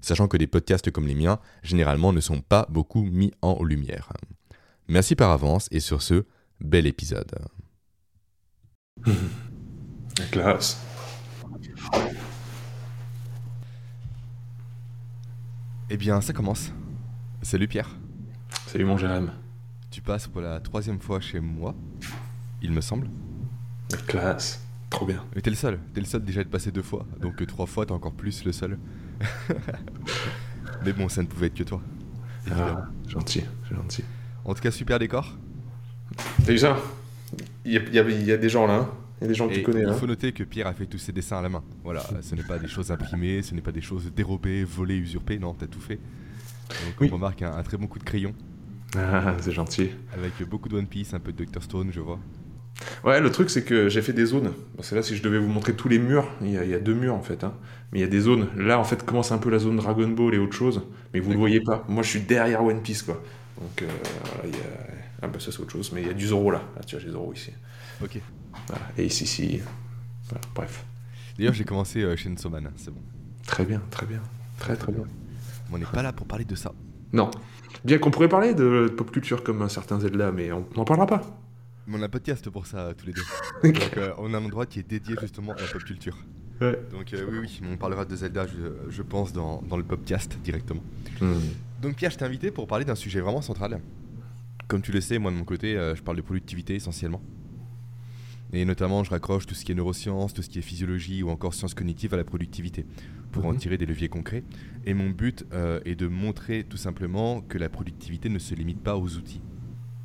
Sachant que des podcasts comme les miens, généralement, ne sont pas beaucoup mis en lumière. Merci par avance et sur ce, bel épisode. La classe. Eh bien, ça commence. Salut Pierre. Salut mon Jérém. Tu passes pour la troisième fois chez moi, il me semble. La classe. Trop bien. Mais t'es le seul. T'es le seul déjà de passer deux fois. Donc euh, trois fois, t'es encore plus le seul. Mais bon, ça ne pouvait être que toi. Ah, gentil, gentil. En tout cas, super décor. T'as vu ça? Il y, a, il y, a, des gens là. Hein. Il y a des gens que tu connais. Il hein. faut noter que Pierre a fait tous ses dessins à la main. Voilà, ce n'est pas des choses imprimées, ce n'est pas des choses dérobées, volées, usurpées. Non, t'as tout fait. Donc on remarque un, un, très bon coup de crayon. Ah, c'est gentil. Avec beaucoup de One Piece, un peu de Dr Stone, je vois. Ouais, le truc c'est que j'ai fait des zones. C'est là si je devais vous montrer tous les murs, il y a, il y a deux murs en fait. Hein. Mais il y a des zones. Là en fait commence un peu la zone Dragon Ball et autre chose. Mais vous le voyez pas. Moi je suis derrière One Piece quoi. Donc euh, il y a... Ah bah ça c'est autre chose. Mais il y a du Zoro là. Ah tu vois j'ai Zoro ici. Ok. Voilà. Et ici, ici. Voilà, bref. D'ailleurs j'ai commencé euh, Chainsaw Man, c'est bon. Très bien, très bien. Très très bien. On n'est pas là pour parler de ça. Non. Bien qu'on pourrait parler de pop culture comme certains Zelda, mais on n'en parlera pas. Mais on a un podcast pour ça tous les deux. Donc euh, on a un endroit qui est dédié justement à la pop culture. Ouais. Donc euh, oui, oui, on parlera de Zelda, je, je pense, dans, dans, le podcast directement. Hmm. Donc Pierre, je t'ai invité pour parler d'un sujet vraiment central. Comme tu le sais, moi de mon côté, euh, je parle de productivité essentiellement. Et notamment, je raccroche tout ce qui est neurosciences, tout ce qui est physiologie ou encore sciences cognitives à la productivité pour en tirer des leviers concrets. Et mon but est de montrer tout simplement que la productivité ne se limite pas aux outils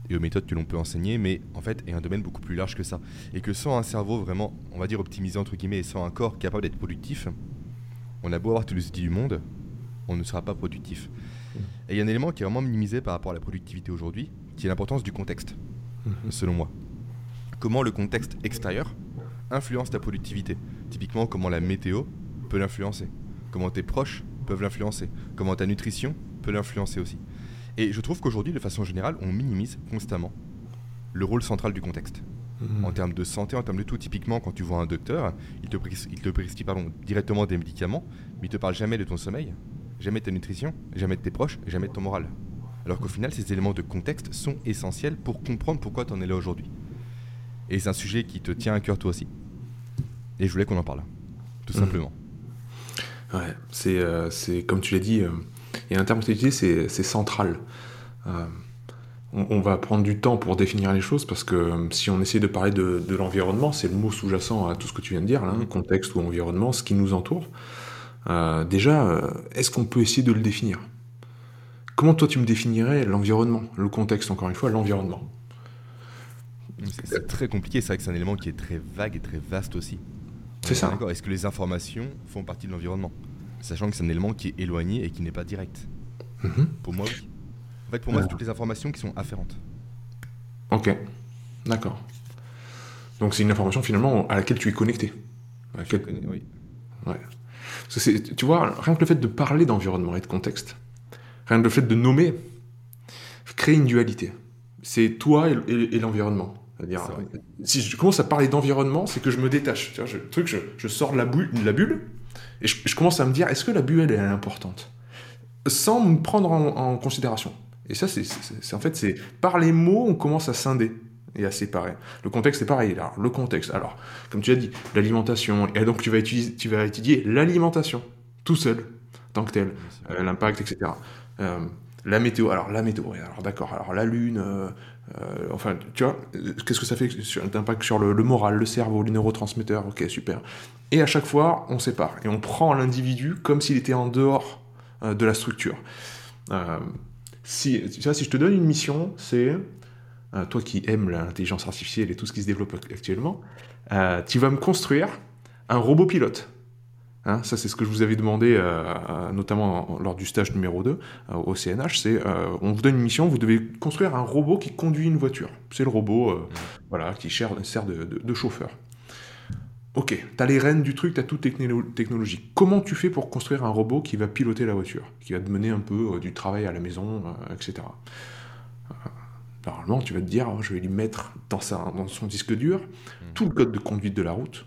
et aux méthodes que l'on peut enseigner, mais en fait est un domaine beaucoup plus large que ça. Et que sans un cerveau vraiment, on va dire optimisé entre guillemets, et sans un corps capable d'être productif, on a beau avoir tous les outils du monde, on ne sera pas productif. Et il y a un élément qui est vraiment minimisé par rapport à la productivité aujourd'hui, qui est l'importance du contexte, selon moi. Comment le contexte extérieur influence ta productivité Typiquement, comment la météo peut l'influencer, comment tes proches peuvent l'influencer, comment ta nutrition peut l'influencer aussi. Et je trouve qu'aujourd'hui, de façon générale, on minimise constamment le rôle central du contexte. Mhm. En termes de santé, en termes de tout, typiquement, quand tu vois un docteur, il te, pres il te prescrit pardon, directement des médicaments, mais il te parle jamais de ton sommeil, jamais de ta nutrition, jamais de tes proches, jamais de ton moral. Alors qu'au final, ces éléments de contexte sont essentiels pour comprendre pourquoi tu en es là aujourd'hui. Et c'est un sujet qui te tient à cœur toi aussi. Et je voulais qu'on en parle, tout Mhm. simplement. Ouais, c'est euh, comme tu l'as dit, euh, a un terme utilisé, c'est central. Euh, on, on va prendre du temps pour définir les choses parce que euh, si on essaie de parler de, de l'environnement, c'est le mot sous-jacent à tout ce que tu viens de dire, là, Mhm. contexte ou environnement, ce qui nous entoure. Euh, déjà, est-ce qu'on peut essayer de le définir? Comment toi tu me définirais l'environnement, le contexte encore une fois, l'environnement? C'est- C'est très compliqué, c'est vrai que c'est un élément qui est très vague et très vaste aussi. C'est ça. D'accord. Est-ce que les informations font partie de l'environnement? Sachant que c'est un élément qui est éloigné et qui n'est pas direct. Mhm. Pour moi, oui. En fait, pour moi, c'est Ah. toutes les informations qui sont afférentes. Ok, d'accord. Donc c'est une information finalement à laquelle tu es connecté. À laquelle- Oui. Ouais. Parce que tu vois, rien que le fait de parler d'environnement et de contexte, rien que le fait de nommer, crée une dualité. C'est toi et, et- et l'environnement. C'est-à-dire, euh, si je commence à parler d'environnement, c'est que je me détache. Tu vois, je, le truc, je, je sors de la, de la bulle et je, je commence à me dire, est-ce que la bulle, elle est importante? Sans me prendre en, en considération. Et ça, c'est c'est- c'est- en fait, c'est par les mots, on commence à scinder et à séparer. Le contexte est pareil. Alors, le contexte, alors, comme tu as dit, l'alimentation, et donc tu vas, utiliser, tu vas étudier l'alimentation, tout seul, tant que tel, euh, l'impact, etc. Euh, la météo, alors la météo, alors d'accord, alors la lune, euh, euh, enfin, tu vois, qu'est-ce que ça fait d'impact sur le, moral, le cerveau, les neurotransmetteurs, ok, super. Et à chaque fois, on sépare, et on prend l'individu comme s'il était en dehors euh, de la structure. Euh, si, si je te donne une mission, c'est, toi qui aimes l'intelligence artificielle et tout ce qui se développe actuellement, tu vas me construire un robot pilote. Hein, ça, c'est ce que je vous avais demandé, euh, notamment lors du stage numéro 2 euh, au CNH. C'est, euh, on vous donne une mission, vous devez construire un robot qui conduit une voiture. C'est le robot, voilà, qui sert, de, chauffeur. Ok, tu as les rênes du truc, tu as toute technologie. Comment tu fais pour construire un robot qui va piloter la voiture, qui va te mener un peu du travail à la maison, etc. Normalement, tu vas te dire, oh, je vais lui mettre dans, dans son disque dur mmh. tout le code de conduite de la route,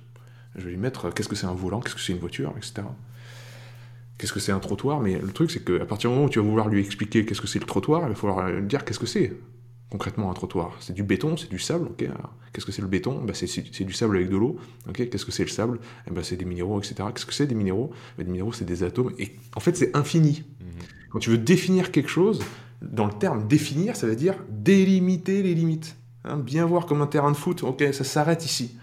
je vais lui mettre euh, qu'est-ce que c'est un volant, qu'est-ce que c'est une voiture, etc. Qu'est-ce que c'est un trottoir Mais le truc, c'est qu'à partir du moment où tu vas vouloir lui expliquer qu'est-ce que c'est le trottoir, il va falloir lui dire qu'est-ce que c'est concrètement un trottoir. C'est du béton, c'est du sable, ok Qu'est-ce que c'est le béton? Bah, c'est, du sable avec de l'eau, ok Qu'est-ce que c'est le sable? Eh ben, C'est des minéraux, etc. Qu'est-ce que c'est des minéraux? Bah, Des minéraux, c'est des atomes. Et en fait, c'est infini. Mhm. Quand tu veux définir quelque chose, dans le terme définir, ça veut dire délimiter les limites. Hein, bien voir comme un terrain de foot, ok, ça s'arrête ici.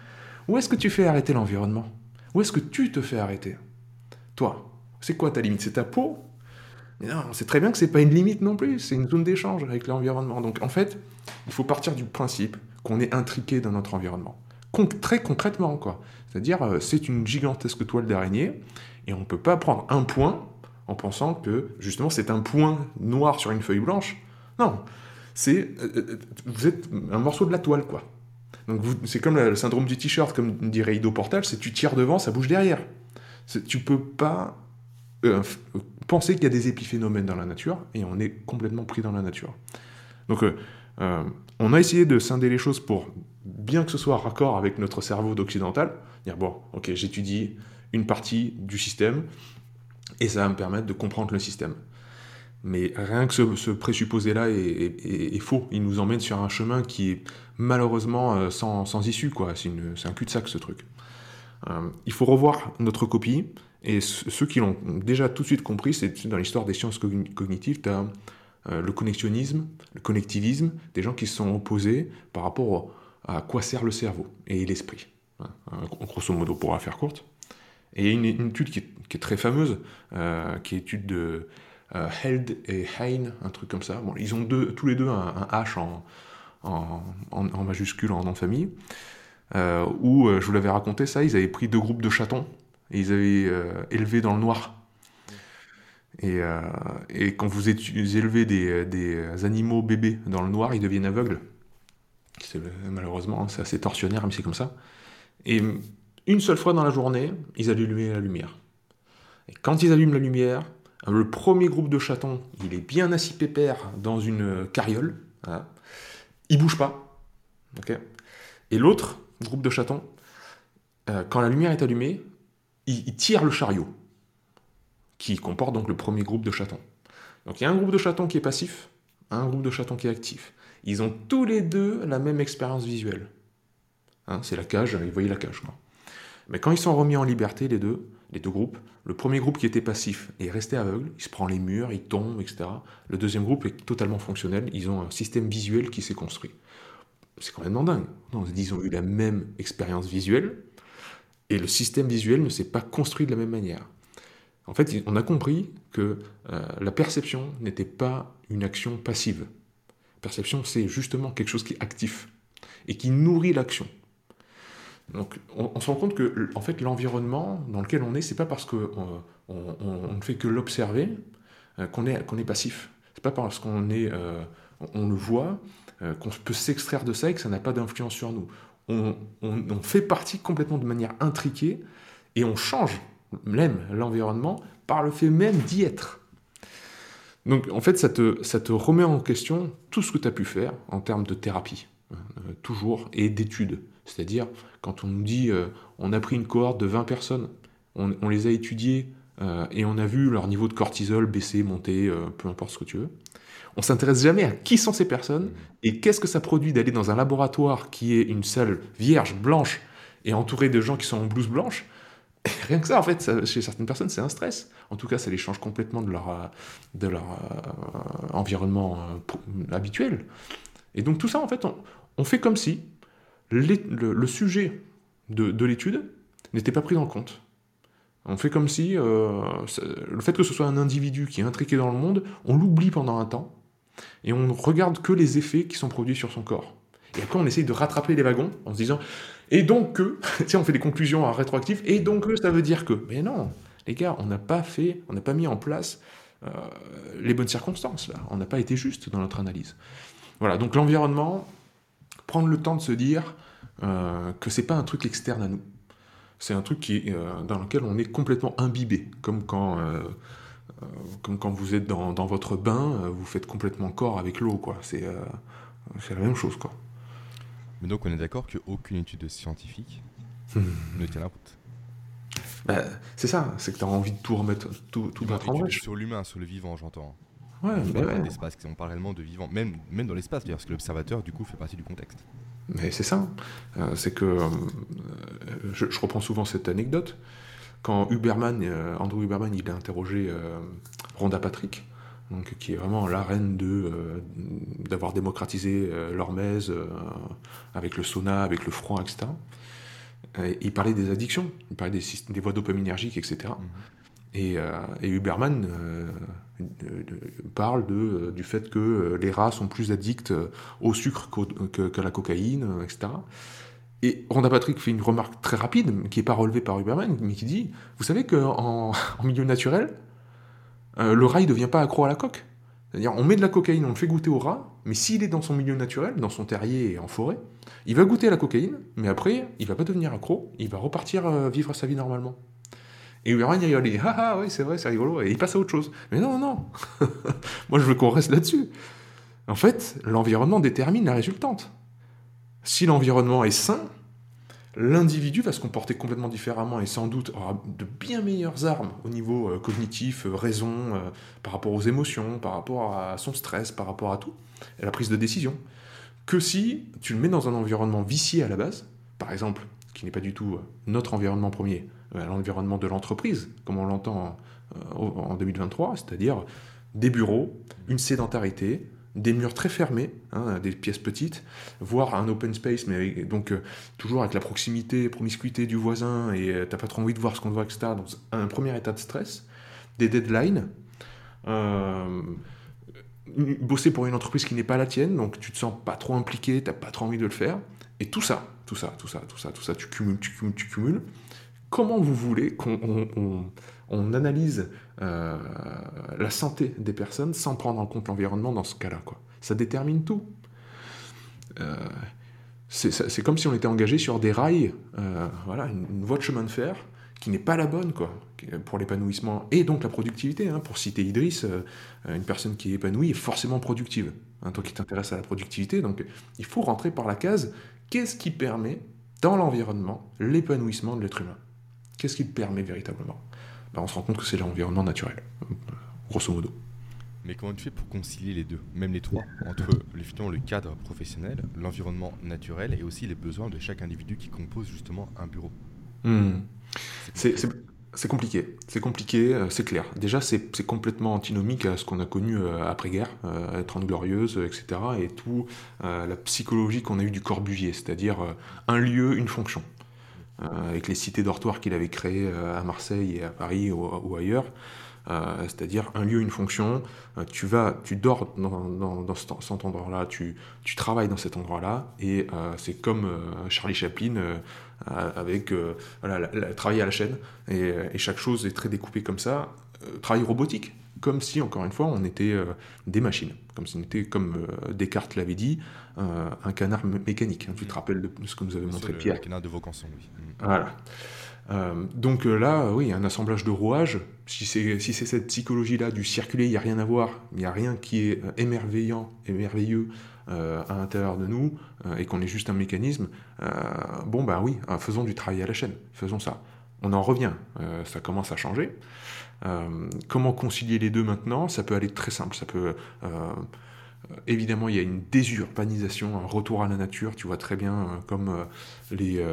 Où est-ce que tu fais arrêter l'environnement? Où est-ce que tu te fais arrêter? Toi, c'est quoi ta limite? C'est ta peau? Mais non, c'est très bien que c'est pas une limite non plus, c'est une zone d'échange avec l'environnement. Donc en fait, il faut partir du principe qu'on est intriqué dans notre environnement. très concrètement, quoi. C'est-à-dire, euh, c'est une gigantesque toile d'araignée, et on ne peut pas prendre un point en pensant que, justement, c'est un point noir sur une feuille blanche. Non, c'est... Euh, euh, vous êtes un morceau de la toile, quoi. C'est comme le syndrome du t-shirt, comme dirait Ido Portal, c'est tu tires devant, ça bouge derrière. Tu peux pas euh, penser qu'il y a des épiphénomènes dans la nature, et on est complètement pris dans la nature. Donc euh, euh, on a essayé de scinder les choses pour bien que ce soit raccord avec notre cerveau d'occidental, dire bon, ok, j'étudie une partie du système, et ça va me permettre de comprendre le système. Mais rien que ce, présupposé-là est, faux. Il nous emmène sur un chemin qui est malheureusement euh, sans, issue. quoi. C'est un cul-de-sac ce truc. Euh, il faut revoir notre copie. Et ceux qui l'ont déjà tout de suite compris, c'est dans l'histoire des sciences cognitives, tu as euh, le connexionnisme, le connectivisme, des gens qui se sont opposés par rapport à quoi sert le cerveau et l'esprit. Hein, grosso modo, pour la faire courte. Et il y a une, étude qui est, très fameuse, qui est l'étude de euh, Held et Hein, un truc comme ça. Bon, ils ont tous les deux un, H en, en, majuscule en nom de famille. Euh, où, euh, je vous l'avais raconté ça, ils avaient pris deux groupes de chatons et ils avaient élevé dans le noir. Et, quand vous élevez des, des, animaux bébés dans le noir, ils deviennent aveugles. Malheureusement, c'est assez torsionnaire, mais c'est comme ça. Et une seule fois dans la journée, ils allumaient la lumière. Et quand ils allument la lumière, le premier groupe de chatons, il est bien assis pépère dans une carriole. Voilà. Il bouge pas. Et l'autre groupe de chatons, euh, quand la lumière est allumée, il, tire le chariot, qui comporte donc le premier groupe de chatons. Donc il y a un groupe de chatons qui est passif, un groupe de chatons qui est actif. Ils ont tous les deux la même expérience visuelle. Hein, c'est la cage, ils voyaient la cage. Mais quand ils sont remis en liberté, les deux, les deux groupes. Le premier groupe qui était passif est resté aveugle, il se prend les murs, il tombe, etc. Le deuxième groupe est totalement fonctionnel, ils ont un système visuel qui s'est construit. C'est quand même dingue. ils ont eu la même expérience visuelle, et le système visuel ne s'est pas construit de la même manière. En fait, on a compris que euh, la perception n'était pas une action passive. Perception, c'est justement quelque chose qui est actif et qui nourrit l'action. Donc on, se rend compte que en fait l'environnement dans lequel on est, c'est pas parce qu'on euh, on, ne fait que l'observer euh, qu'on est, qu'on est passif. C'est pas parce qu'on est, euh, on, le voit qu'on peut s'extraire de ça et que ça n'a pas d'influence sur nous. On, fait partie complètement de manière intriquée et on change même l'environnement par le fait même d'y être. Donc en fait ça te, ça te remet en question tout ce que tu as pu faire en termes de thérapie, toujours, et d'études. C'est-à-dire, quand on nous dit euh, on a pris une cohorte de 20 personnes, on, les a étudiées euh, et on a vu leur niveau de cortisol baisser, monter, euh, peu importe ce que tu veux. On s'intéresse jamais à qui sont ces personnes et qu'est-ce que ça produit d'aller dans un laboratoire qui est une salle vierge, blanche et entourée de gens qui sont en blouse blanche. rien que ça, en fait, chez certaines personnes, c'est un stress. En tout cas, ça les change complètement de leur, de leur environnement habituel. Et donc tout ça, en fait, on fait comme si le, sujet de, l'étude n'était pas pris en compte. On fait comme si euh, le fait que ce soit un individu qui est intriqué dans le monde, on l'oublie pendant un temps, et on ne regarde que les effets qui sont produits sur son corps. Et après, on essaye de rattraper les wagons en se disant, et donc que, tu sais, on fait des conclusions rétroactives, et donc que ça veut dire que? Mais non, Les gars, on n'a pas fait, on n'a pas mis en place euh, les bonnes circonstances. On n'a pas été juste dans notre analyse. Voilà, donc l'environnement, prendre le temps de se dire euh, que c'est pas un truc externe à nous. C'est un truc qui, euh, dans lequel on est complètement imbibé, comme quand, comme quand vous êtes dans, dans votre bain, vous faites complètement corps avec l'eau, quoi. C'est la même chose, quoi. Mais donc on est d'accord qu'aucune étude scientifique hmm. ne tient la route. Bah, c'est ça, c'est que tu as envie de tout remettre, tout, tout mettre en Sur l'humain, sur le vivant, j'entends. Ouais, mais parle d'espace, on parle réellement de vivant, même, même dans l'espace d'ailleurs, parce que l'observateur du coup fait partie du contexte. Mais c'est ça, euh, c'est que euh, je, reprends souvent cette anecdote. Quand Huberman, euh, Andrew Huberman, il a interrogé Rhonda Patrick, donc, qui est vraiment la reine de d'avoir démocratisé l'hormèse avec le sauna, avec le froid, etc. Il parlait des addictions, il parlait des, des voies dopaminergiques, etc. Mhm. Et, et, Huberman parle de, du fait que les rats sont plus addicts au sucre qu'à la cocaïne, etc. Et Rhonda Patrick fait une remarque très rapide, qui n'est pas relevée par Huberman, mais qui dit Vous savez qu'en en milieu naturel, le rat ne devient pas accro à la coque. C'est-à-dire, on met de la cocaïne, on le fait goûter au rat, mais s'il est dans son milieu naturel, dans son terrier et en forêt, il va goûter la cocaïne, mais après, il va pas devenir accro, il va repartir euh, vivre sa vie normalement. Et Uran, il dit Ah ah, oui, c'est vrai, c'est rigolo, et il passe à autre chose. Mais non, non, Moi, je veux qu'on reste là-dessus. En fait, l'environnement détermine la résultante. Si l'environnement est sain, l'individu va se comporter complètement différemment et sans doute aura de bien meilleures armes au niveau euh, cognitif, euh, raison, euh, par rapport aux émotions, par rapport à son stress, par rapport à tout, et la prise de décision, que si tu le mets dans un environnement vicié à la base, par exemple, qui n'est pas du tout notre environnement premier, l'environnement de l'entreprise, comme on l'entend en 2023, c'est-à-dire des bureaux, une sédentarité, des murs très fermés, hein, des pièces petites, voire un open space, mais donc euh, toujours avec la proximité, promiscuité du voisin, et euh, t'as pas trop envie de voir ce qu'on voit, etc. Donc un premier état de stress, des deadlines, euh, bosser pour une entreprise qui n'est pas la tienne, donc tu te sens pas trop impliqué, t'as pas trop envie de le faire, et tout ça, tout ça, tout ça, tout ça, tout ça, tu cumules, tu cumules, tu cumules. Comment vous voulez qu'on on analyse euh, la santé des personnes sans prendre en compte l'environnement dans ce cas-là. Ça détermine tout. Euh, c'est comme si on était engagé sur des rails, euh, voilà, une, voie de chemin de fer qui n'est pas la bonne pour l'épanouissement et donc la productivité. Hein. pour citer Idriss, une personne qui est épanouie est forcément productive. Hein, toi qui t'intéresses à la productivité, donc il faut rentrer par la case qu'est-ce qui permet dans l'environnement l'épanouissement de l'être humain? Qu'est-ce qui le permet véritablement? Bah, on se rend compte que c'est l'environnement naturel, grosso modo. Mais comment tu fais pour concilier les deux, même les trois, entre le, le cadre professionnel, l'environnement naturel et aussi les besoins de chaque individu qui compose justement un bureau? Hmm. C'est compliqué, c'est compliqué, euh, c'est clair. Déjà, c'est complètement antinomique à ce qu'on a connu euh, après-guerre, euh, être en glorieuse, etc. Et tout la psychologie qu'on a eue du Corbusier, c'est-à-dire un lieu, une fonction. Euh, avec les cités dortoirs qu'il avait créées euh, à Marseille et à Paris ou, ailleurs. Euh, c'est-à-dire un lieu, une fonction. tu vas, tu dors dans, cet, endroit-là, tu, travailles dans cet endroit-là, et c'est comme Charlie Chaplin avec voilà, travailler à la chaîne, et, chaque chose est très découpée comme ça. travail robotique comme si, encore une fois, on était des machines, comme si comme Descartes l'avait dit, euh, un canard mécanique. Hein. Tu te rappelles de, ce que nous avait montré Pierre Le canard de Vaucanson, oui. Mm. Voilà. donc là, oui, un assemblage de rouages, si c'est si cette psychologie-là du circuler, il n'y a rien à voir, il n'y a rien qui est émerveillant, émerveilleux à l'intérieur de nous, et qu'on est juste un mécanisme, bon ben oui, faisons du travail à la chaîne, faisons ça. On en revient, ça commence à changer. Euh, comment concilier les deux maintenant? Ça peut aller très simple. Ça peut euh, évidemment, il y a une désurbanisation, un retour à la nature. Tu vois très bien, euh, comme les,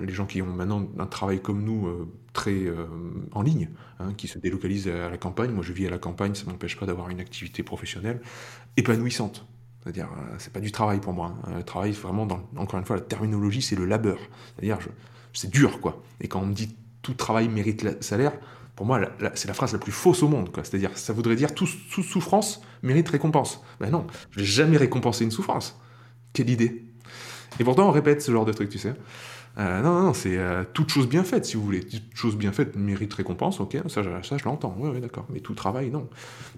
les gens qui ont maintenant un travail comme nous très en ligne, hein, qui se délocalisent à la campagne. Moi, je vis à la campagne, ça ne m'empêche pas d'avoir une activité professionnelle épanouissante. C'est-à-dire, c'est pas du travail pour moi. Hein. Le travail, vraiment, encore une fois, la terminologie, c'est le labeur. C'est-à-dire, c'est dur, quoi. Et quand on me dit tout travail mérite salaire, pour moi, c'est la phrase la plus fausse au monde. C'est-à-dire, ça voudrait dire toute souffrance mérite récompense. Ben non, je n'ai jamais récompensé une souffrance. Quelle idée Et pourtant, on répète ce genre de truc, tu sais. Euh, non, non, c'est euh, toute chose bien faite, si vous voulez. Toute chose bien faite mérite récompense, ok, ça, je- ça je l'entends, oui, oui, d'accord. Mais tout travail, non.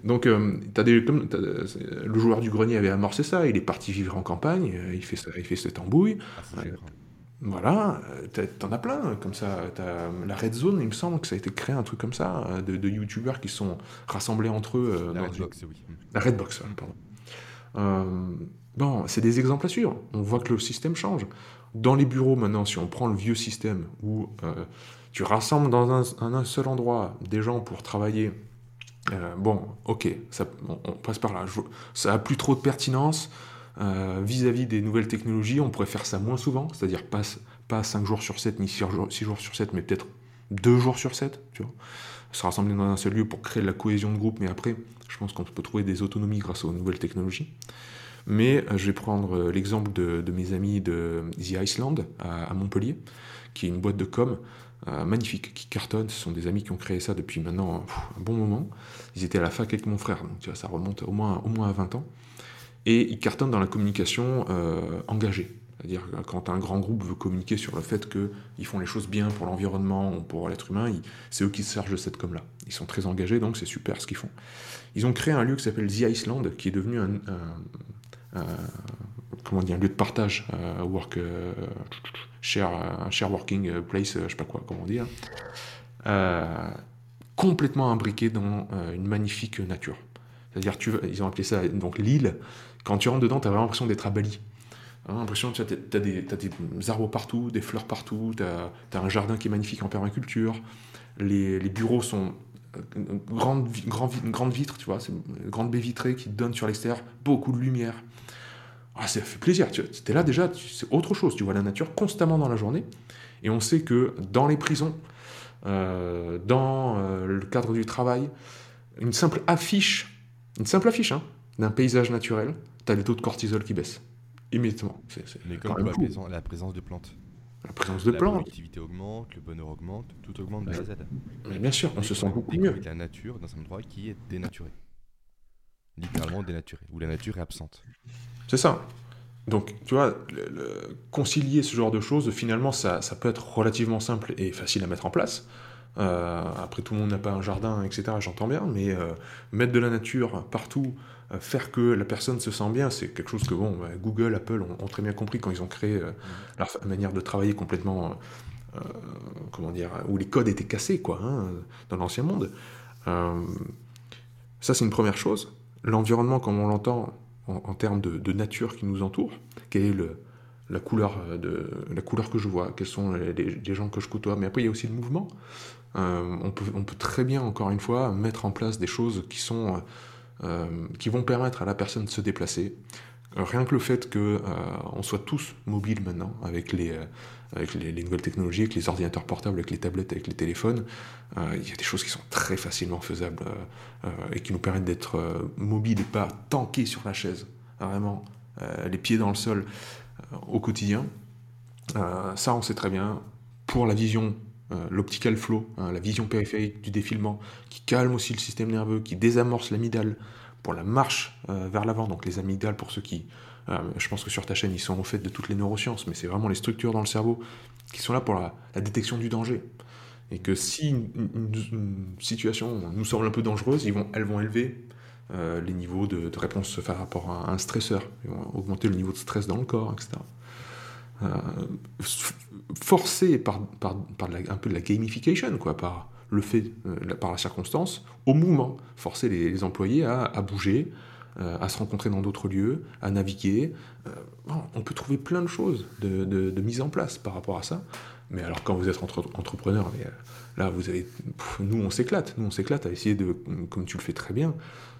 Donc, euh, t'as des, comme, c'est- le joueur du grenier avait amorcé ça, il est parti vivre en campagne, euh, il fait, il fait cette embouille. Ah, Voilà, euh, t'en as plein, comme ça. T'as la Red Zone, il me semble que ça a été créé un truc comme ça, euh, de, de youtubeurs qui sont rassemblés entre eux. euh, La Redbox, oui. La Redbox, pardon. Euh, bon, c'est des exemples à suivre. On voit que le système change. Dans les bureaux, maintenant, si on prend le vieux système où euh, tu rassembles dans un, un- un seul endroit des gens pour travailler, euh, bon, ok, ça, on, on passe par là. Je- ça a plus trop de pertinence euh, vis-à-vis des nouvelles technologies. On pourrait faire ça moins souvent, c'est-à-dire pas, pas 5 jours sur 7 ni 6 jours, sur 7, mais peut-être 2 jours sur 7, tu vois se rassembler dans un seul lieu pour créer de la cohésion de groupe, mais après, je pense qu'on peut trouver des autonomies grâce aux nouvelles technologies. Mais euh, je vais prendre euh, l'exemple de, mes amis de The Iceland à, Montpellier, qui est une boîte de com magnifique, qui cartonne. Ce sont des amis qui ont créé ça depuis maintenant un bon moment. Ils étaient à la fac avec mon frère, donc ça remonte au moins, au moins à 20 ans. Et ils cartonnent dans la communication euh, engagée. C'est-à-dire quand un grand groupe veut communiquer sur le fait qu'ils font les choses bien pour l'environnement ou pour l'être humain, c'est eux qui se chargent de cette com-là. Ils sont très engagés, donc c'est super ce qu'ils font. Ils ont créé un lieu qui s'appelle The Iceland, qui est devenu un, comment un lieu de partage, euh, work, euh, share, un share working place, je sais pas quoi, comment dire, complètement imbriqué dans une magnifique nature. C'est-à-dire, ils ont appelé ça donc l'île. Quand tu rentres dedans, tu as vraiment l'impression d'être à Bali. T'as l'impression tu as, des arbres partout, des fleurs partout, tu as, un jardin qui est magnifique en permaculture. Les, bureaux sont euh, grandes, vi- grand vi- grandes vitres, tu vois, c'est une grande baie vitrée qui donne sur l'extérieur, beaucoup de lumière. Ah, ça fait plaisir. Tu es là déjà, c'est autre chose. Tu vois la nature constamment dans la journée. Et on sait que dans les prisons, euh, dans euh, le cadre du travail, une simple affiche, une simple affiche hein, d'un paysage naturel, tu as les taux de cortisol qui baissent immédiatement. C'est c'est Mais comme la, présence, la présence de plantes. La présence de la plantes. productivité augmente, le bonheur augmente, tout augmente de A à Z. Mais bien sûr, on Et se sent beaucoup mieux. la nature dans un endroit qui est dénaturé. Littéralement dénaturé, où la nature est absente. C'est ça. Donc, tu vois, le- le- concilier ce genre de choses, finalement, ça, ça peut être relativement simple et facile à mettre en place. Euh, après, tout le monde n'a pas un jardin, etc. J'entends bien, mais euh, mettre de la nature partout, euh, faire que la personne se sent bien, c'est quelque chose que bon, bah, Google, Apple ont, ont très bien compris quand ils ont créé euh, leur manière de travailler complètement, comment dire, où les codes étaient cassés, quoi, hein, dans l'ancien monde. Ça, c'est une première chose. L'environnement, comme on l'entend en, en termes de, de nature qui nous entoure, quelle est le, la, couleur de, la couleur que je vois, quels sont les gens que je côtoie. Mais après, il y a aussi le mouvement. Euh, on, peut, très bien, encore une fois, mettre en place des choses qui, sont, euh, euh, qui vont permettre à la personne de se déplacer. Rien que le fait que euh, on soit tous mobiles maintenant avec les, les, les nouvelles technologies, avec les ordinateurs portables, avec les tablettes, avec les téléphones, il y a des choses qui sont très facilement faisables et qui nous permettent d'être mobiles et pas tankés sur la chaise, vraiment les pieds dans le sol au quotidien. Ça, on sait très bien. Pour la vision, l'optical flow, hein, la vision périphérique du défilement, qui calme aussi le système nerveux, qui désamorce l'amygdale pour la marche euh, vers l'avant. Donc les amygdales, pour ceux qui... euh, je pense que sur ta chaîne, ils sont au fait de toutes les neurosciences, mais c'est vraiment les structures dans le cerveau qui sont là pour la, détection du danger. Et que si une, situation nous semble un peu dangereuse, elles vont élever euh, les niveaux de, de réponse par rapport à un stresseur. Ils vont augmenter le niveau de stress dans le corps, etc. Euh, forcé par, un peu de la gamification, par le fait, euh, par la circonstance, au mouvement. Forcer les, employés à, bouger, euh, à se rencontrer dans d'autres lieux, à naviguer. Euh, on peut trouver plein de choses de, mise en place par rapport à ça. Mais alors quand vous êtes entre- entrepreneur, là vous avez, nous on s'éclate, nous on s'éclate à essayer de, comme tu le fais très bien,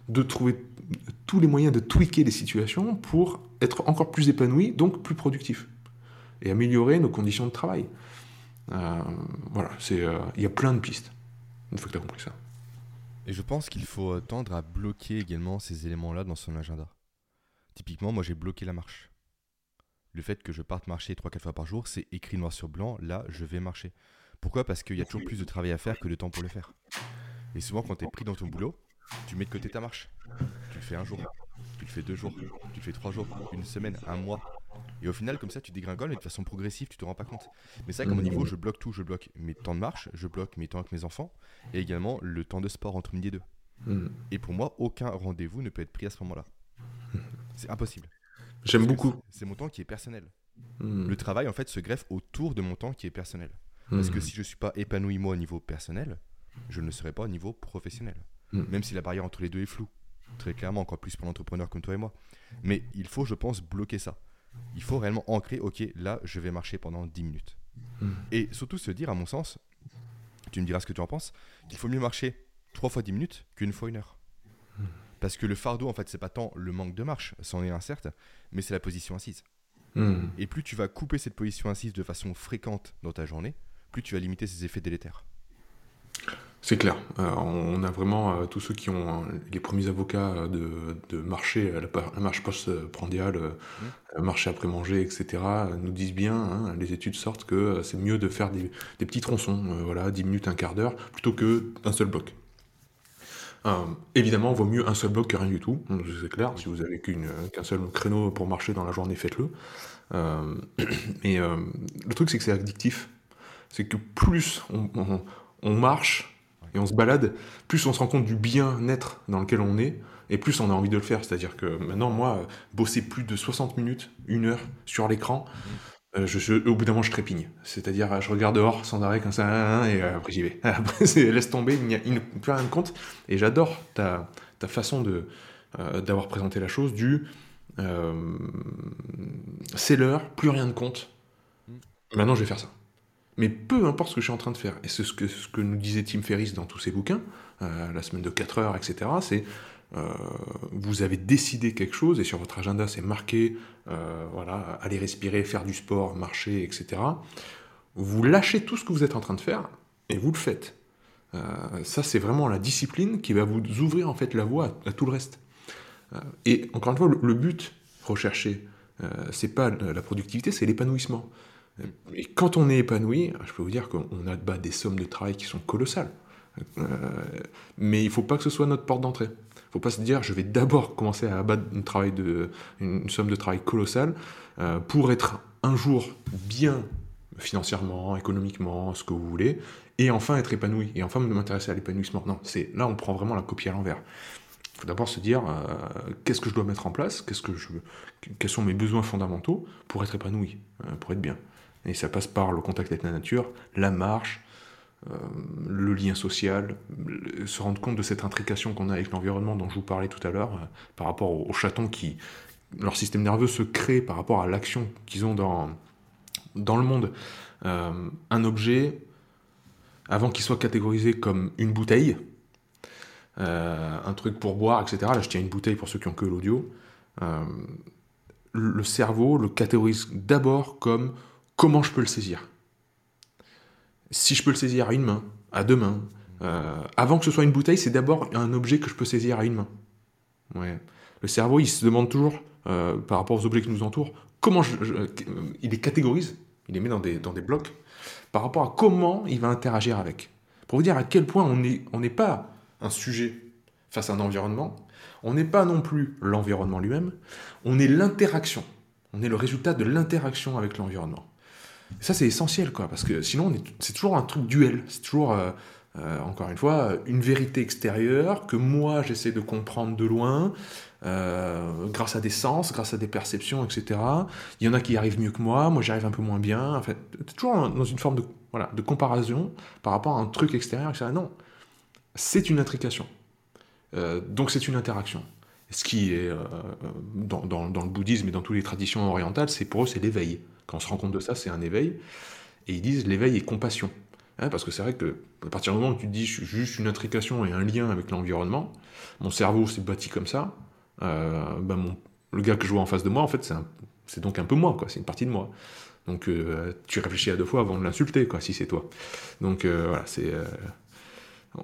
de trouver tous les moyens de tweaker les situations pour être encore plus épanoui, donc plus productif, et améliorer nos conditions de travail. Euh, voilà, c'est, euh, il y a plein de pistes. Une fois que tu as compris ça. Et je pense qu'il faut tendre à bloquer également ces éléments-là dans son agenda. Typiquement, moi j'ai bloqué la marche. Le fait que je parte marcher 3-4 fois par jour, c'est écrit noir sur blanc, là je vais marcher. Pourquoi? Parce qu'il y a toujours plus de travail à faire que de temps pour le faire. Et souvent quand tu es pris dans ton boulot, tu mets de côté ta marche. Tu le fais un jour, tu le fais deux jours, tu le fais trois jours, une semaine, un mois. Et au final, comme ça, tu dégringoles, mais de façon progressive, tu te rends pas compte. Mais c'est vrai qu'à mon Mhm. niveau, je bloque tout. Je bloque mes temps de marche, je bloque mes temps avec mes enfants, et également le temps de sport entre midi et deux. Hmm. Et pour moi, aucun rendez-vous ne peut être pris à ce moment-là. C'est impossible. J'aime beaucoup. c'est- mon temps qui est personnel. Hmm. Le travail, en fait, se greffe autour de mon temps qui est personnel. Parce que si je suis pas épanoui, moi, au niveau personnel, je ne le serai pas au niveau professionnel. Mm. Même si la barrière entre les deux est floue. Très clairement, encore plus pour l'entrepreneur comme toi et moi. Mais il faut, je pense, bloquer ça. Il faut réellement ancrer, ok, là, je vais marcher pendant 10 minutes. Mm. Et surtout se dire, à mon sens, tu me diras ce que tu en penses, qu'il faut mieux marcher 3 fois 10 minutes qu'une fois une heure. Mm. Parce que le fardeau, en fait, c'est pas tant le manque de marche, c'en est un certes, mais c'est la position assise. Hmm. Et plus tu vas couper cette position assise de façon fréquente dans ta journée, plus tu vas limiter ses effets délétères. C'est clair. Euh, on a vraiment euh, tous ceux qui ont euh, les premiers avocats de, de marché, la, marche post-prandiale, euh, marché après manger, etc., nous disent bien, hein, les études sortent que c'est mieux de faire des, des petits tronçons, euh, voilà, 10 minutes, un quart d'heure, plutôt que un seul bloc. Euh, évidemment, vaut mieux un seul bloc que rien du tout, c'est clair. Si vous avez qu'une- qu'un seul créneau pour marcher dans la journée, faites-le. Euh, mais le truc, c'est que c'est addictif. C'est que plus on, on- on marche et on se balade, plus on se rend compte du bien-être dans lequel on est, et plus on a envie de le faire. C'est-à-dire que maintenant, moi, bosser plus de 60 minutes, une heure sur l'écran, euh, je, je- au bout d'un moment, je trépigne. C'est-à-dire, je regarde dehors sans arrêt comme ça, et euh, après j'y vais. Après, laisse tomber, il n'y a plus rien de compte. Et j'adore ta, ta façon de euh, d'avoir présenté la chose du c'est l'heure, plus rien ne compte. Maintenant, je vais faire ça. Mais peu importe ce que je suis en train de faire, et c'est ce que, nous disait Tim Ferriss dans tous ses bouquins, euh, la semaine de 4 heures, etc., c'est euh, vous avez décidé quelque chose, et sur votre agenda c'est marqué, euh, voilà, aller respirer, faire du sport, marcher, etc. Vous lâchez tout ce que vous êtes en train de faire, et vous le faites. Euh, ça, c'est vraiment la discipline qui va vous ouvrir en fait la voie à, tout le reste. Et encore une fois, le, le but recherché, c'est pas la productivité, c'est l'épanouissement. Et quand on est épanoui, je peux vous dire qu'on a des sommes de travail qui sont colossales. Euh, mais il ne faut pas que ce soit notre porte d'entrée. Il ne faut pas se dire, je vais d'abord commencer à abattre une, somme de travail colossale euh, pour être un jour bien financièrement, économiquement, ce que vous voulez, et enfin être épanoui, et enfin m'intéresser à l'épanouissement. Non, c'est là on prend vraiment la copie à l'envers. Il faut d'abord se dire euh, qu'est-ce que je dois mettre en place, quels sont mes besoins fondamentaux pour être épanoui, pour être bien. Et ça passe par le contact avec la nature, la marche, euh, le lien social, se rendre compte de cette intrication qu'on a avec l'environnement dont je vous parlais tout à l'heure, euh, par rapport aux, chatons qui, leur système nerveux se crée par rapport à l'action qu'ils ont dans, dans le monde. Euh, un objet, avant qu'il soit catégorisé comme une bouteille, un truc pour boire, etc. Là, je tiens une bouteille pour ceux qui ont que l'audio. Le cerveau le catégorise d'abord comme comment je peux le saisir? Si je peux le saisir à une main, à deux mains, euh, avant que ce soit une bouteille, c'est d'abord un objet que je peux saisir à une main. Ouais. Le cerveau, il se demande toujours, euh, par rapport aux objets qui nous entourent, comment euh, il les catégorise, il les met dans des, dans des blocs, par rapport à comment il va interagir avec. Pour vous dire à quel point on n'est on n'est pas un sujet face à un environnement, on n'est pas non plus l'environnement lui-même, on est l'interaction. On est le résultat de l'interaction avec l'environnement. Ça, c'est essentiel, quoi, parce que sinon, on est- c'est toujours un truc duel. C'est toujours, euh, euh, encore une fois, une vérité extérieure que moi, j'essaie de comprendre de loin, euh, grâce à des sens, grâce à des perceptions, etc. Il y en a qui arrivent mieux que moi, moi, j'y arrive un peu moins bien. En fait, c'est toujours dans une forme de, voilà, de comparaison par rapport à un truc extérieur, etc. Non, c'est une intrication. Donc, c'est une interaction. Ce qui est, dans le bouddhisme et dans toutes les traditions orientales, c'est pour eux, c'est l'éveil. Quand on se rend compte de ça, c'est un éveil. Et ils disent l'éveil est compassion. Hein, parce que c'est vrai que à partir du moment où tu te dis juste une intrication et un lien avec l'environnement, mon cerveau s'est bâti comme ça, euh, ben mon, le gars que je vois en face de moi, en fait, c'est donc un peu moi, quoi. C'est une partie de moi. Donc euh, tu réfléchis à deux fois avant de l'insulter, quoi, si c'est toi. Donc euh, voilà, c'est.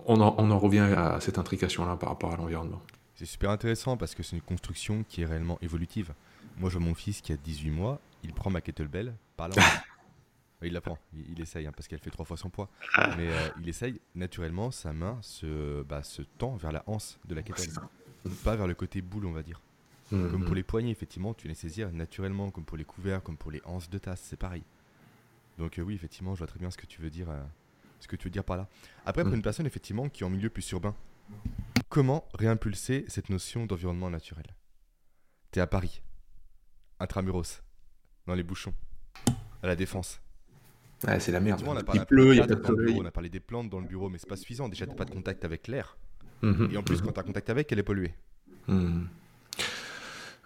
on, en, revient à cette intrication-là par rapport à l'environnement. C'est super intéressant parce que c'est une construction qui est réellement évolutive. Moi, vois mon fils qui a 18 mois, il prend ma kettlebell par main. il la prend, il, il essaye hein, parce qu'elle fait trois fois son poids. Mais euh, il essaye, naturellement, sa main se, bah, se tend vers la hanse de la kettlebell. Pas vers le côté boule, on va dire. Mhm. Comme pour les poignées, effectivement, tu les saisir naturellement, comme pour les couverts, comme pour les anses de tasse, c'est pareil. Donc euh, oui, effectivement, je vois très bien ce que tu veux dire, euh, ce que tu veux dire par là. Après, pour Mhm. une personne, effectivement, qui est en milieu plus urbain, comment réimpulser cette notion d'environnement naturel? T'es à Paris, intramuros, dans les bouchons, à la défense. C'est la merde. On a parlé il pleut, il n'y a pas de bureau, on a parlé des plantes dans le bureau, mais c'est pas suffisant. Déjà, t'as pas de contact avec l'air. Mhm. Et en plus, quand t'as contact avec, elle est polluée. Hmm.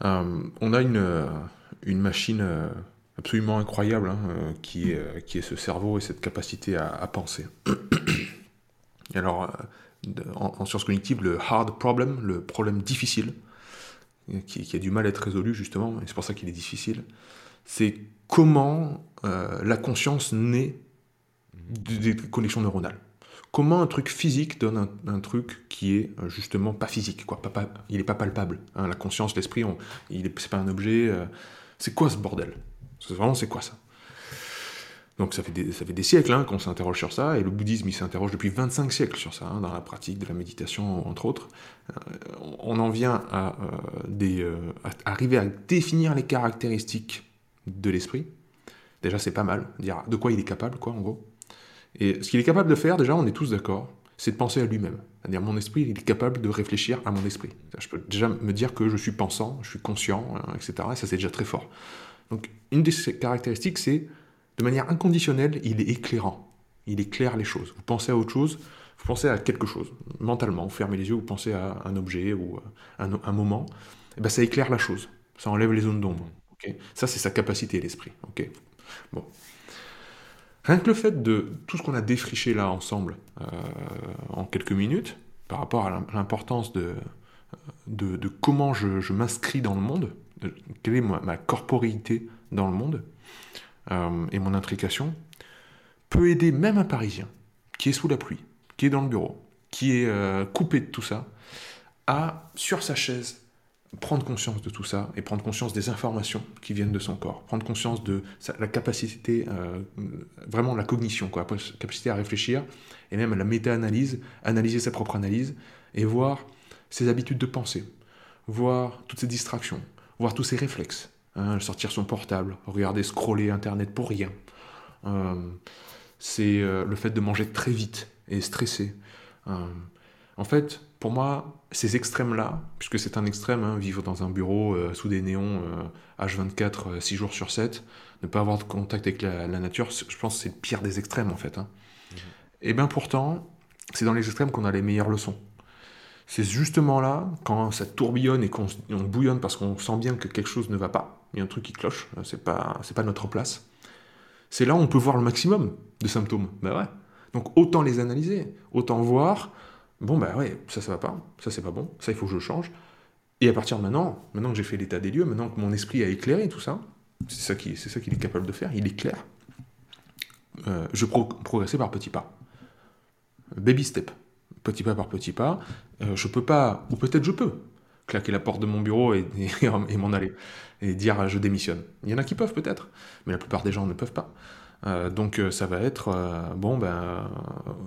Euh, on a une, euh, une machine euh, absolument incroyable hein, qui, est, qui est ce cerveau et cette capacité à, à penser. Et alors, en, en sciences cognitives, le hard problem, le problème difficile, qui, qui a du mal à être résolu justement, et c'est pour ça qu'il est difficile, c'est comment euh, la conscience naît des connexions neuronales. Comment un truc physique donne un, truc qui est euh, justement pas physique, quoi, pas, pas- il n'est pas palpable. hein. la conscience, l'esprit, il est, c'est pas un objet. euh, c'est quoi ce bordel? C'est vraiment c'est quoi ça? Donc ça fait des, siècles hein, qu'on s'interroge sur ça, et le bouddhisme s'interroge depuis 25 siècles sur ça, hein, dans la pratique de la méditation entre autres. On en vient à arriver à définir les caractéristiques de l'esprit. Déjà c'est pas mal, dire de quoi il est capable, quoi, en gros. Et ce qu'il est capable de faire, déjà, on est tous d'accord, c'est de penser à lui-même. C'est-à-dire, mon esprit, il est capable de réfléchir à mon esprit. Je peux déjà me dire que je suis pensant, je suis conscient, hein, etc. Et ça, c'est déjà très fort. Donc, une de ses caractéristiques, c'est, de manière inconditionnelle, il est éclairant. Il éclaire les choses. Vous pensez à autre chose, vous pensez à quelque chose. Mentalement, vous fermez les yeux, vous pensez à un objet ou à un, un moment. Et ben, ça éclaire la chose. Ça enlève les zones d'ombre. Ça, c'est sa capacité, l'esprit. bon. Rien que le fait de tout ce qu'on a défriché là ensemble euh, en quelques minutes, par rapport à l'im- l'importance de, comment je, m'inscris dans le monde, de- quelle est ma, ma corporéité dans le monde, euh, et mon intrication, peut aider même un Parisien qui est sous la pluie, qui est dans le bureau, qui est euh, coupé de tout ça, à, sur sa chaise, prendre conscience de tout ça et prendre conscience des informations qui viennent de son corps, prendre conscience de la capacité, euh, vraiment la cognition, quoi, la capacité à réfléchir et même la méta-analyse, analyser sa propre analyse et voir ses habitudes de pensée, voir toutes ses distractions, voir tous ses réflexes, hein, sortir son portable, regarder, scroller Internet pour rien. Euh, c'est euh, le fait de manger très vite et stressé. En fait, pour moi, ces extrêmes-là, puisque c'est un extrême, hein, vivre dans un bureau euh, sous des néons euh, H24, euh, 6 jours sur 7, ne pas avoir de contact avec la, la nature, je pense que c'est le pire des extrêmes en fait. hein. Et bien pourtant, c'est dans les extrêmes qu'on a les meilleures leçons. C'est justement là, quand ça tourbillonne et qu'on bouillonne parce qu'on sent bien que quelque chose ne va pas, il y a un truc qui cloche, euh, c'est pas, pas notre place. C'est là où on peut voir le maximum de symptômes. Bah ouais. Donc autant les analyser, autant voir, bon bah ouais, ça ça va pas, ça c'est pas bon, ça il faut que je change. Et à partir de maintenant, maintenant que j'ai fait l'état des lieux, maintenant que mon esprit a éclairé tout ça, c'est ça qu'il est capable de faire, il éclaire. Euh, je pro- progresser par petits pas. Baby step. Petit pas par petit pas. Euh, je peux pas, ou peut-être je peux, claquer la porte de mon bureau et, m'en aller. Et dire euh, je démissionne. Il y en a qui peuvent peut-être, mais la plupart des gens ne peuvent pas. Euh, donc euh, ça va être, bon ben,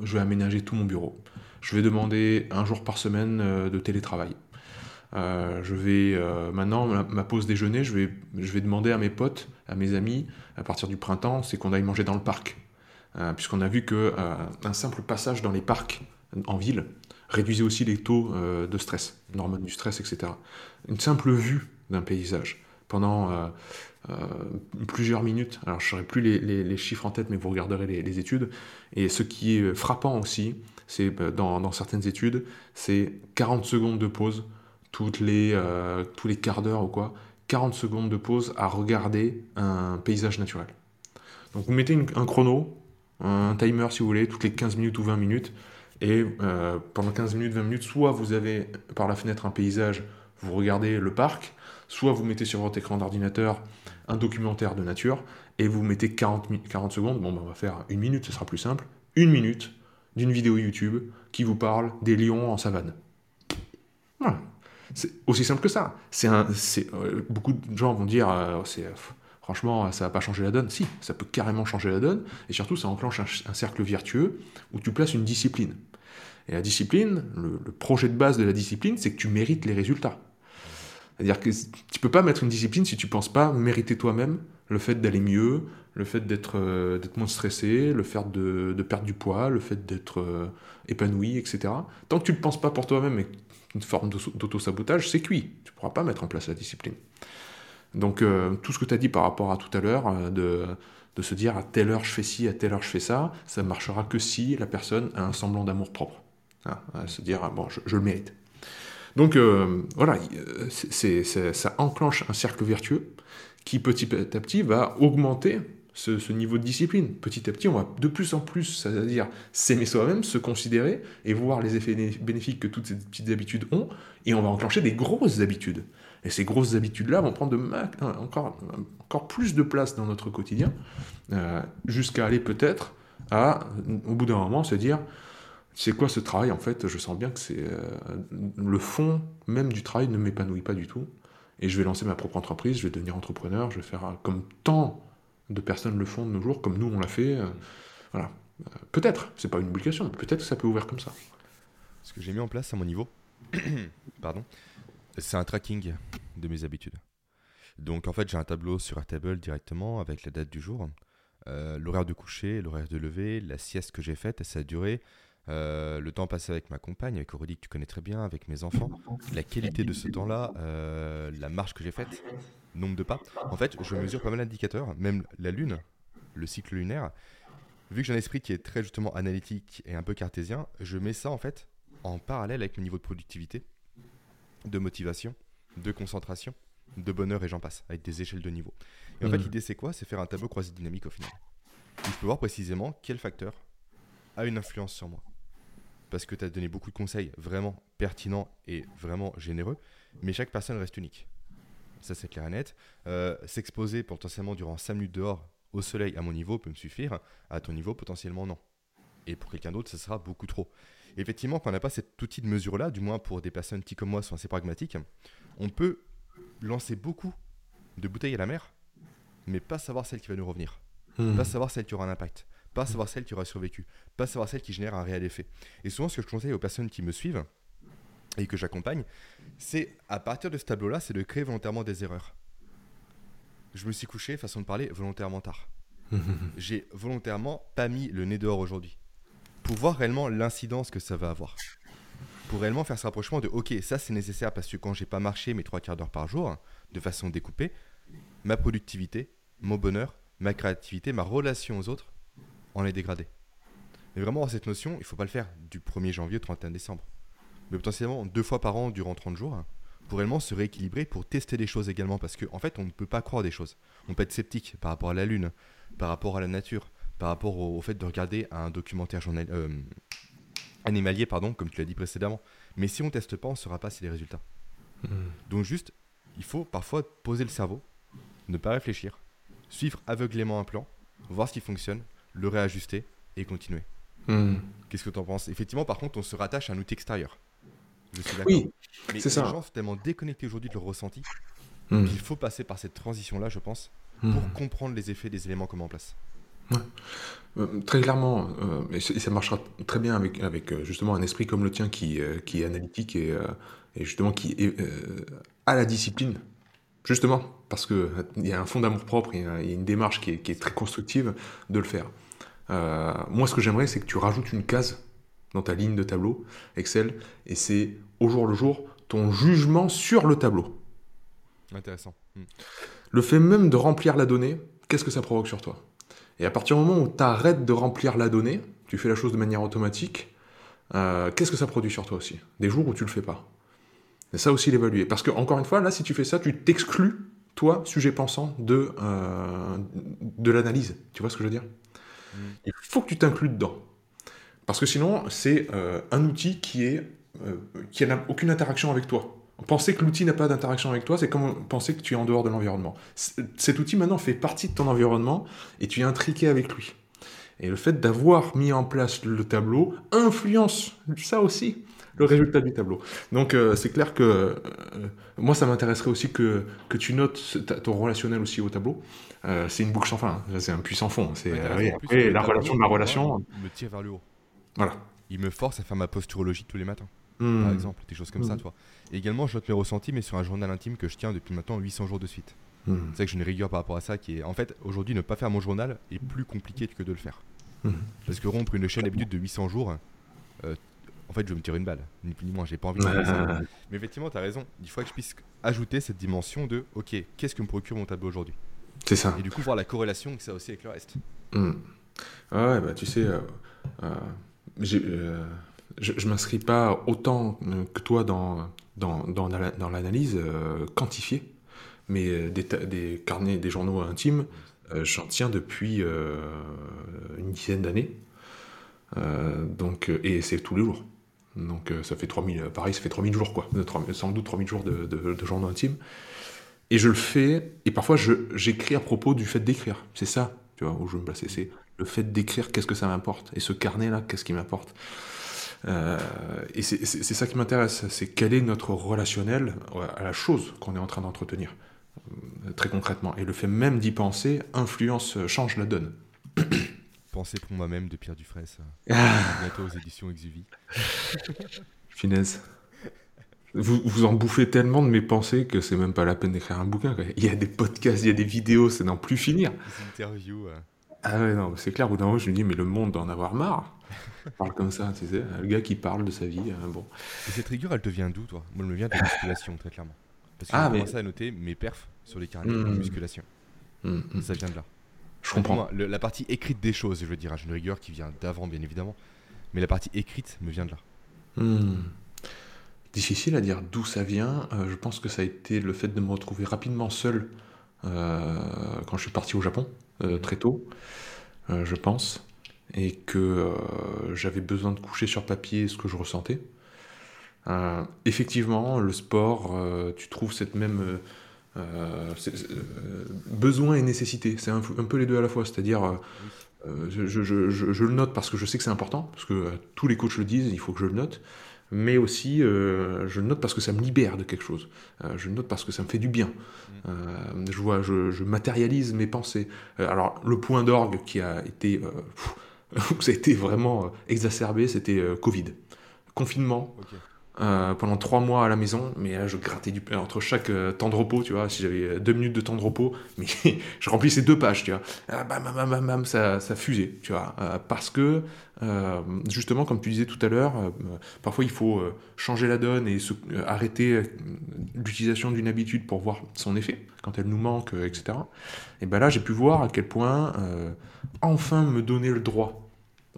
je vais aménager tout mon bureau. Je vais demander un jour par semaine euh, de télétravail. Euh, je vais euh, maintenant ma, pause déjeuner, je vais, je vais demander à mes potes, à mes amis, à partir du printemps, c'est qu'on aille manger dans le parc, puisqu'on a vu que un simple passage dans les parcs en ville réduisait aussi les taux de stress, l'hormone du stress, etc. Une simple vue d'un paysage pendant plusieurs minutes. Alors je ne saurais plus les, chiffres en tête, mais vous regarderez les études. Et ce qui est frappant aussi, c'est euh, dans, dans certaines études, c'est 40 secondes de pause toutes les, euh, tous les quarts d'heure ou quoi. 40 secondes de pause à regarder un paysage naturel. Donc vous mettez une- un chrono, un timer si vous voulez, toutes les 15 minutes ou 20 minutes. Et euh, pendant 15 minutes, 20 minutes, soit vous avez par la fenêtre un paysage, vous regardez le parc, soit vous mettez sur votre écran d'ordinateur un documentaire de nature, et vous mettez 40, mi- 40 secondes, bon ben, on va faire une minute, ce sera plus simple, une minute d'une vidéo YouTube qui vous parle des lions en savane. Voilà. C'est aussi simple que ça. C'est euh, beaucoup de gens vont dire, euh, c'est, euh, franchement, ça va pas changer la donne. Si, ça peut carrément changer la donne, et surtout, ça enclenche un, un cercle vertueux où tu places une discipline. Et la discipline, le, le projet de base de la discipline, c'est que tu mérites les résultats. C'est-à-dire que tu peux pas mettre une discipline si tu penses pas mériter toi-même le fait d'aller mieux, le fait d'être euh, d'être moins stressé, le fait de, perdre du poids, le fait d'être euh, épanoui, etc. Tant que tu ne le penses pas pour toi-même et une forme d'auto-sabotage, c'est cuit. Tu ne pourras pas mettre en place la discipline. Donc euh, tout ce que tu as dit par rapport à tout à l'heure, de, de se dire à telle heure je fais ci, à telle heure je fais ça, ça ne marchera que si la personne a un semblant d'amour propre. Hein, se dire, bon, je, le mérite. Donc voilà, ça enclenche un cercle vertueux qui petit à petit va augmenter ce, niveau de discipline. Petit à petit, on va de plus en plus, c'est-à-dire s'aimer soi-même, se considérer et voir les effets bénéfiques que toutes ces petites habitudes ont, et on va enclencher des grosses habitudes. Et ces grosses habitudes-là vont prendre encore, encore plus de place dans notre quotidien, euh, jusqu'à aller peut-être à, au bout d'un moment, se dire, c'est quoi ce travail en fait? Je sens bien que c'est euh, le fond même du travail ne m'épanouit pas du tout, et je vais lancer ma propre entreprise, je vais devenir entrepreneur, je vais faire comme tant de personnes le font de nos jours, comme nous on l'a fait. Euh, voilà. Euh, peut-être, c'est pas une obligation, peut-être que ça peut ouvrir comme ça. Ce que j'ai mis en place à mon niveau, pardon, c'est un tracking de mes habitudes. Donc en fait, j'ai un tableau sur Airtable directement avec la date du jour, euh, l'horaire de coucher, l'horaire de lever, la sieste que j'ai faite et sa durée, le temps passé avec ma compagne, avec Aurélie que tu connais très bien, avec mes enfants, la qualité de ce temps-là, la marche que j'ai faite, nombre de pas. En fait, je mesure pas mal d'indicateurs, même la Lune, le cycle lunaire. Vu que j'ai un esprit qui est très justement analytique et un peu cartésien, je mets ça en fait en parallèle avec le niveau de productivité, de motivation, de concentration, de bonheur et j'en passe, avec des échelles de niveau. Et en fait, mmh. l'idée c'est quoi? C'est faire un tableau croisé dynamique au final. je peux voir précisément quel facteur a une influence sur moi. Parce que tu as donné beaucoup de conseils vraiment pertinents et vraiment généreux, mais chaque personne reste unique ça c'est clair et net. Euh, s'exposer potentiellement durant 5 minutes dehors au soleil à mon niveau peut me suffire, à ton niveau potentiellement non. Et pour quelqu'un d'autre, ça sera beaucoup trop. effectivement, quand on n'a pas cet outil de mesure-là, du moins pour des personnes qui comme moi sont assez pragmatiques, on peut lancer beaucoup de bouteilles à la mer, mais pas savoir celle qui va nous revenir. Hmm. Pas savoir celle qui aura un impact. Pas savoir celle qui aura survécu. Pas savoir celle qui génère un réel effet. Et souvent, ce que je conseille aux personnes qui me suivent, et que j'accompagne, c'est à partir de ce tableau-là, c'est de créer volontairement des erreurs. Je me suis couché, façon de parler, volontairement tard. J'ai volontairement pas mis le nez dehors aujourd'hui. Pour voir réellement l'incidence que ça va avoir. Pour réellement faire ce rapprochement de ok, ça c'est nécessaire parce que quand j'ai pas marché mes trois quarts d'heure par jour, de façon découpée, ma productivité, mon bonheur, ma créativité, ma relation aux autres en est dégradée. Mais vraiment, cette notion, il faut pas le faire du 1er janvier au 31 décembre mais potentiellement deux fois par an durant 30 jours, hein, pour réellement se rééquilibrer, pour tester des choses également, parce qu'en en fait, on ne peut pas croire des choses. On peut être sceptique par rapport à la Lune, par rapport à la nature, par rapport au, fait de regarder un documentaire journal, euh, animalier, pardon, comme tu l'as dit précédemment. Mais si on teste pas, on ne saura pas si les résultats. Hmm. Donc juste, il faut parfois poser le cerveau, ne pas réfléchir, suivre aveuglément un plan, voir ce qui fonctionne, le réajuster et continuer. Hmm. Qu'est-ce que tu en penses? Effectivement, par contre, on se rattache à un outil extérieur. Je suis d'accord. Oui, mais les ça. gens sont tellement déconnectés aujourd'hui de leur ressenti hmm. qu'il faut passer par cette transition-là, je pense, hmm. pour comprendre les effets des éléments qu'on met en place. Euh, très clairement, euh, et, ça marchera très bien avec, avec euh, justement un esprit comme le tien qui, qui est analytique et, et justement qui est, a la discipline, justement, parce qu'il y a un fond d'amour propre, il y, a une démarche qui est, qui est, très constructive de le faire. Moi, ce que j'aimerais, c'est que tu rajoutes une case dans ta ligne de tableau Excel, et c'est au jour le jour ton jugement sur le tableau. Intéressant. Hmm. Le fait même de remplir la donnée, qu'est-ce que ça provoque sur toi? Et à partir du moment où tu arrêtes de remplir la donnée, tu fais la chose de manière automatique, euh, qu'est-ce que ça produit sur toi aussi? Des jours où tu le fais pas. Et ça aussi l'évaluer. Parce que, encore une fois, là, si tu fais ça, tu t'exclus, toi, sujet pensant, de, euh, de l'analyse. Tu vois ce que je veux dire? Il faut que tu t'inclues dedans. Parce que sinon, c'est euh, un outil qui est euh, qui n'a aucune interaction avec toi. Penser que l'outil n'a pas d'interaction avec toi, c'est comme penser que tu es en dehors de l'environnement. Cet outil maintenant fait partie de ton environnement et tu es intriqué avec lui. Et le fait d'avoir mis en place le tableau influence ça aussi le résultat du tableau. Donc euh, c'est clair que moi ça m'intéresserait aussi que, que tu notes ton relationnel aussi au tableau. C'est une boucle sans fin, hein. c'est un puissant fond. C'est la relation de ma relation me tire vers le haut. Voilà. Il me force à faire ma posturologie tous les matins. par Hmm. exemple, des choses comme ça, Mm. tu vois. Et également, je note mes ressentis, mais sur un journal intime que je tiens depuis maintenant 800 jours de suite. Hmm. C'est vrai que j'ai une rigueur par rapport à ça qui est. En fait, aujourd'hui, ne pas faire mon journal est plus compliqué que de le faire. Parce que rompre une chaîne d'habitude de 800 jours, euh, en fait, je vais me tirer une balle. Ni plus ni moins, j'ai pas envie de faire ça. Mais effectivement, tu as raison. Il faudrait que je puisse ajouter cette dimension de OK, qu'est-ce que me procure mon tableau aujourd'hui? C'est ça. Et du coup, voir la corrélation que ça a aussi avec le reste. Hmm. Ouais, bah tu sais, euh, euh, euh, je, je m'inscris pas autant que toi dans, dans, dans, la- dans l'analyse euh, quantifiée, mais des, des carnets, des journaux intimes, j'en tiens depuis une dizaine d'années. Donc, et c'est tous les jours. Donc ça fait 3000, euh, pareil, ça fait 3000 jours quoi, De 3000 sans doute 3000 jours de, de, de journaux intimes. Et je le fais, et parfois j'écris à propos du fait d'écrire. C'est ça, tu vois, où je veux me placer. C'est le fait d'écrire, qu'est-ce que ça m'importe? Et ce carnet-là, qu'est-ce qui m'importe? Euh, Et c'est ça qui m'intéresse, c'est quel est notre relationnel à la chose qu'on est en train d'entretenir, euh, très concrètement. Et le fait même d'y penser influence, euh, change la donne. Penser pour moi-même de Pierre Dufresne. Ah, Bientôt aux éditions Exuvie. finesse. Vous, vous en bouffez tellement de mes pensées que c'est même pas la peine d'écrire un bouquin. quoi. Il y a des podcasts, il y a des vidéos, c'est n'en plus finir. Des interviews. euh, Ah ouais, non, c'est clair, au bout d'un moment, je me dis, mais le monde doit en avoir marre. On parle comme ça, tu sais, le gars qui parle de sa vie, euh, bon. Et cette rigueur, elle te vient d'où, toi? Moi, elle me vient de la musculation, très clairement. Parce que Ah, j'ai mais- commencé à noter mes perfs sur les carnets Mm. de musculation. Hum, hum, Ça vient de là. Je comprends. Moi, le- la partie écrite des choses, je veux dire, hein, j'ai une rigueur qui vient d'avant, bien évidemment. Mais la partie écrite me vient de là. Difficile à dire d'où ça vient. Euh, je pense que ça a été le fait de me retrouver rapidement seul euh, quand je suis parti au Japon, euh, très tôt, je pense, et que j'avais besoin de coucher sur papier ce que je ressentais. Effectivement, le sport, tu trouves cette même besoin et nécessité. C'est un, un peu les deux à la fois, c'est-à-dire je, je- je- je- je le note parce que je sais que c'est important, parce que tous les coachs le disent, il faut que je le note. Mais aussi, euh, je note parce que ça me libère de quelque chose. Euh, je note parce que ça me fait du bien. Euh, je vois, je, matérialise mes pensées. Alors, le point d'orgue qui a été, ça a été vraiment exacerbé, c'était Covid. Confinement. Euh, pendant trois mois à la maison, mais là je grattais du pain entre chaque euh, temps de repos, tu vois, si j'avais euh, deux minutes de temps de repos, mais je remplissais deux pages, tu vois, Ah, bam, bam, bam, bam, ça, ça fusait, tu vois, Euh, parce que euh, justement, comme tu disais tout à l'heure, euh, parfois il faut euh, changer la donne et euh, arrêter euh, l'utilisation d'une habitude pour voir son effet, quand elle nous manque, euh, etc. Et ben là, j'ai pu voir à quel point euh, enfin me donner le droit.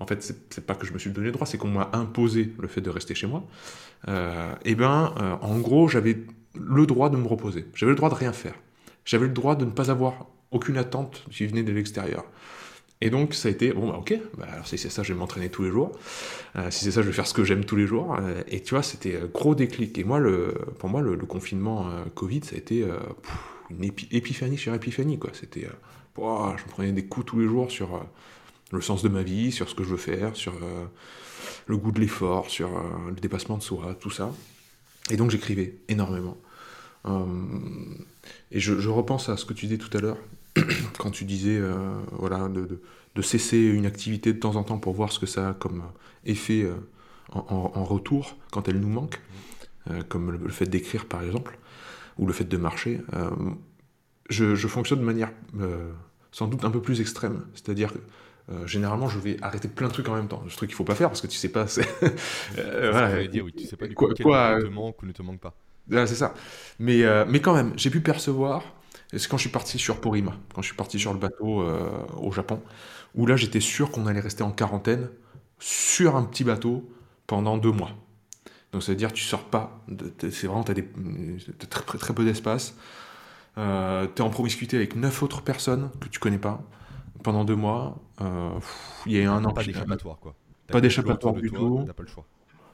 En fait, c'est pas que je me suis donné le droit, c'est qu'on m'a imposé le fait de rester chez moi. Euh, et ben, euh, en gros, j'avais le droit de me reposer. J'avais le droit de rien faire. J'avais le droit de ne pas avoir aucune attente qui venait de l'extérieur. Et donc, ça a été, bon, bah, ok, bah, alors si c'est ça, je vais m'entraîner tous les jours. Euh, si c'est ça, je vais faire ce que j'aime tous les jours. Euh, et tu vois, c'était gros déclic. Et moi, pour moi, le, confinement Covid, ça a été une épi- épiphanie sur épiphanie. C'était, je me prenais des coups tous les jours sur le sens de ma vie, sur ce que je veux faire, sur euh, le goût de l'effort, sur euh, le dépassement de soi, tout ça. Et donc j'écrivais énormément. Euh, et je, repense à ce que tu disais tout à l'heure, quand tu disais voilà, de, cesser une activité de temps en temps pour voir ce que ça a comme effet en, retour quand elle nous manque, comme le, fait d'écrire par exemple, ou le fait de marcher. Je, je fonctionne de manière sans doute un peu plus extrême, c'est-à-dire euh, généralement, je vais arrêter plein de trucs en même temps. Ce truc qu'il faut pas faire parce que tu sais pas. c'est- Euh, voilà. j'allais dire, oui, tu sais pas du Quoi- coup quel quoi, euh, te manque ou ne te manque pas. Voilà, c'est ça. Mais, euh, mais quand même, j'ai pu percevoir, c'est quand je suis parti sur Porima, quand je suis parti sur le bateau euh, au Japon, où là j'étais sûr qu'on allait rester en quarantaine sur un petit bateau pendant deux mois. Donc ça veut dire tu sors pas, c'est vraiment, t'as des, t'as très, très, très peu d'espace, euh, t'es en promiscuité avec neuf autres personnes que tu connais pas pendant deux mois. Euh, Il y a un an, Pas d'échappatoire, quoi. Pas d'échappatoire du tout. T'as pas le choix.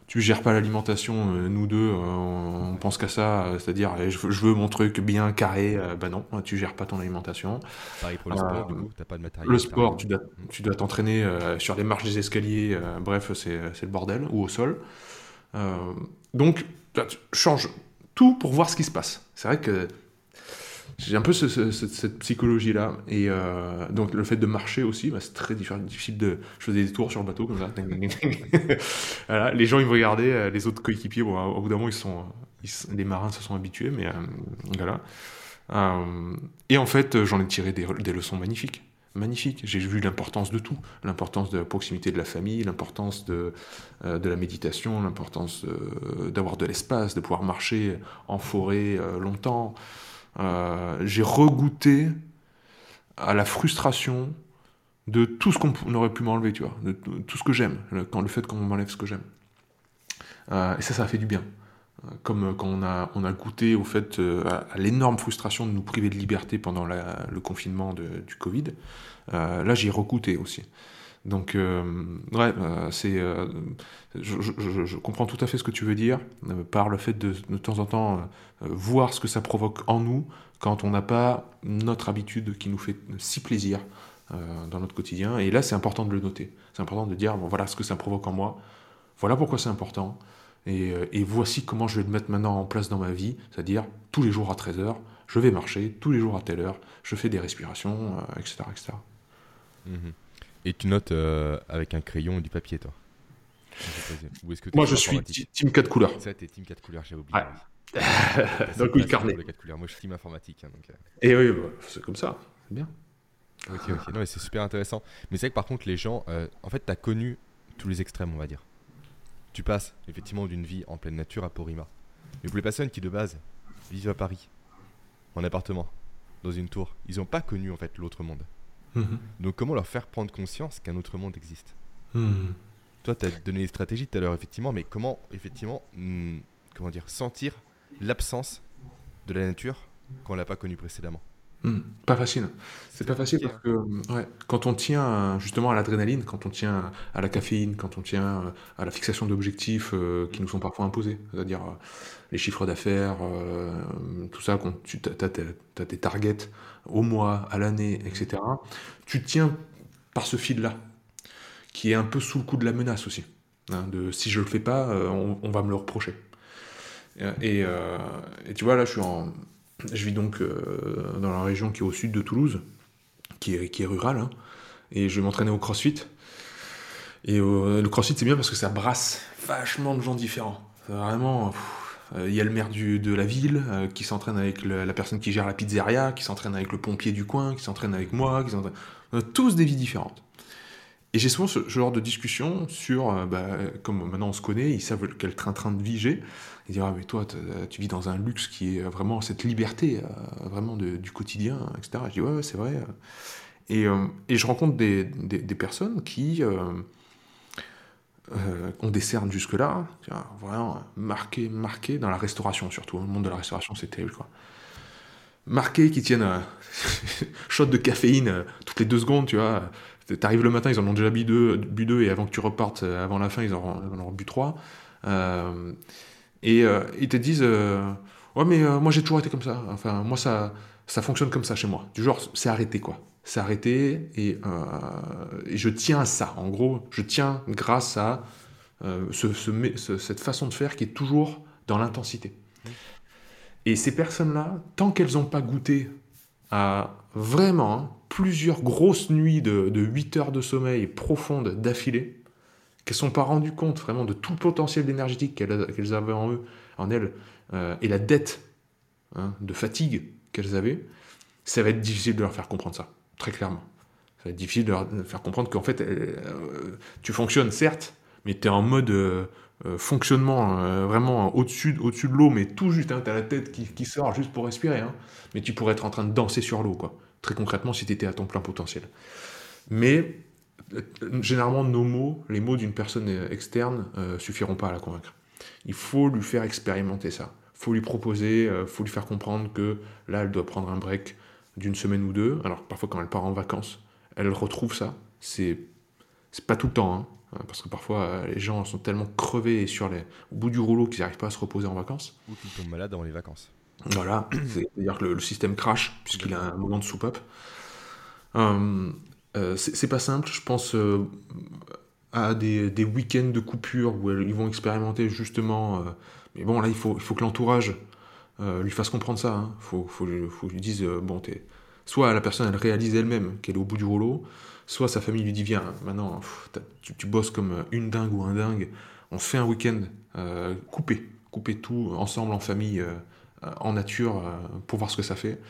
tu gères pas l'alimentation, euh, nous deux, euh, on pense qu'à ça, c'est-à-dire je, veux, mon truc bien carré, bah non, tu gères pas ton alimentation. Pareil pour le Euh, sport, du coup, t'as pas de matériel. Le sport, tu dois, tu dois t'entraîner sur les marches des escaliers, bref, c'est le bordel, ou au sol. Euh, donc, tu changes tout pour voir ce qui se passe. C'est vrai que j'ai un peu ce- ce- cette, psychologie-là. Et euh, donc, le fait de marcher aussi, bah, c'est très diffi- difficile de. Je faisais des tours sur le bateau comme ça. les gens, ils me regardaient, euh, les autres coéquipiers, bon, au bout d'un moment, ils sont, les marins se sont habitués, mais euh, voilà. Et en fait, j'en ai tiré des, leçons magnifiques. Magnifiques. J'ai vu l'importance de tout. L'importance de la proximité de la famille, l'importance de, de la méditation, l'importance d'avoir de l'espace, de pouvoir marcher en forêt longtemps. Euh, J'ai regoûté à la frustration de tout ce qu'on aurait pu m'enlever, tu vois, de tout ce que j'aime, le, le fait qu'on m'enlève ce que j'aime. Euh, et ça, ça a fait du bien. Euh, Comme quand on a, goûté au fait, à, l'énorme frustration de nous priver de liberté pendant le confinement du Covid, là, j'y ai aussi. Donc, euh, ouais, euh, c'est, euh, je, comprends tout à fait ce que tu veux dire, euh, par le fait de, de temps en temps voir ce que ça provoque en nous quand on n'a pas notre habitude qui nous fait si plaisir dans notre quotidien. Et là, c'est important de le noter. C'est important de dire, bon, voilà ce que ça provoque en moi, voilà pourquoi c'est important, et, voici comment je vais le mettre maintenant en place dans ma vie, c'est-à-dire tous les jours à 13h, je vais marcher, tous les jours à telle heure, je fais des respirations, etc., etc. Mhm. Et tu notes euh, avec un crayon et du papier, toi Ou est-ce que Moi, je suis team 4 couleurs. Ça, t'es team 4 couleurs, j'avais oublié. Ouais. T'as Donc, oui, carnet. Moi, je suis team informatique. hein, donc, euh, Et oui, bah, c'est comme ça, c'est bien. Ok, ok. Non, mais c'est super intéressant. Mais c'est vrai que par contre, les gens, euh, en fait, tu as connu tous les extrêmes, on va dire. Tu passes effectivement d'une vie en pleine nature à Porima. Mais pour les personnes qui de base vivent à Paris, en appartement, dans une tour, ils n'ont pas connu en fait l'autre monde. Mhm. Donc comment leur faire prendre conscience qu'un autre monde existe? Mhm. Toi, tu as donné des stratégies tout à l'heure, effectivement, mais comment, effectivement, hmm, comment dire, sentir l'absence de la nature quand on l'a pas connue précédemment? Hmm, Pas facile. C'est pas facile parce que ouais, quand on tient euh, justement à l'adrénaline, quand on tient à la caféine, quand on tient euh, à la fixation d'objectifs euh, qui nous sont parfois imposés, c'est-à-dire euh, les chiffres d'affaires, euh, tout ça, quand tu as, tes targets au mois, à l'année, etc., tu tiens par ce fil-là, qui est un peu sous le coup de la menace aussi. hein, de si je le fais pas, euh, on, va me le reprocher. Et, euh, et tu vois, là, je vis donc dans la région qui est au sud de Toulouse, qui est, rurale, hein, et je vais m'entraîner au crossfit. Et le crossfit, c'est bien parce que ça brasse vachement de gens différents. Vraiment, il y a le maire de la ville euh, qui s'entraîne avec la personne qui gère la pizzeria, qui s'entraîne avec le pompier du coin, qui s'entraîne avec moi, qui. On a tous des vies différentes. Et j'ai souvent ce genre de discussion sur, euh, bah, comme maintenant on se connaît, ils savent quel train-train de vie j'ai. Ils disent, ah mais toi, tu vis dans un luxe qui est vraiment cette liberté, euh, vraiment du quotidien, etc. Je dis, ouais, c'est vrai. Et, euh, et je rencontre des, personnes qui euh, euh, ont des cernes jusque-là, vraiment marquées, marquées dans la restauration surtout. Le monde de la restauration, c'est terrible, quoi. Marquées qui tiennent un shot de caféine euh, toutes les deux secondes, tu vois. T'arrives le matin, ils en ont déjà bu deux, bu deux, et avant que tu repartes, euh, avant la fin, ils en, en ont bu trois. Euh, et euh, ils te disent euh, Ouais, mais euh, moi j'ai toujours été comme ça. Enfin, moi ça, ça fonctionne comme ça chez moi. Du genre, c'est arrêté quoi. C'est arrêté et, euh, et je tiens à ça. En gros, je tiens grâce à euh, cette façon de faire qui est toujours dans l'intensité. Et ces personnes-là, tant qu'elles n'ont pas goûté à vraiment hein, plusieurs grosses nuits de, de 8 heures de sommeil profondes d'affilée, qu'elles ne sont pas rendues compte vraiment de tout le potentiel énergétique qu'elles qu'elles avaient en eux, en elles, euh, et la dette hein, de fatigue qu'elles avaient, ça va être difficile de leur faire comprendre ça, très clairement. Être difficile de leur faire comprendre qu'en fait, euh, tu fonctionnes certes, mais tu es en mode euh, euh, fonctionnement euh, vraiment au-dessus au de l'eau, mais tout juste, hein, tu as la tête qui, sort juste pour respirer, hein, mais tu pourrais être en train de danser sur l'eau, quoi. Très concrètement, si tu étais à ton plein potentiel. Mais euh, généralement, nos mots, les mots d'une personne euh, externe, euh, suffiront pas à la convaincre. Il faut lui faire expérimenter ça. Faut lui proposer, il faut lui faire comprendre que là, elle doit prendre un break d'une semaine ou deux. Alors, parfois, quand elle part en vacances, elle retrouve ça. C'est c'est pas tout le temps, hein, parce que parfois, euh, les gens sont tellement crevés et sur les, au bout du rouleau qu'ils n'arrivent pas à se reposer en vacances. Ou tu tombes malade avant les vacances. Voilà, c'est-à-dire que le, le système crash, puisqu'il a un moment de soupape. Euh, euh, c'est pas simple, je pense euh, à des, des week-ends de coupure où ils vont expérimenter justement. mais bon, là, il faut, il faut que l'entourage lui fasse comprendre ça. Hein. Faut, faut, faut lui dise, euh, bon, t'es... soit la personne, elle réalise elle-même qu'elle est au bout du rouleau, soit sa famille lui dit, viens, maintenant, tu, bosses comme une dingue ou un dingue, on fait un week-end euh, coupé, coupé tout, ensemble, en famille, en nature, pour voir ce que ça fait.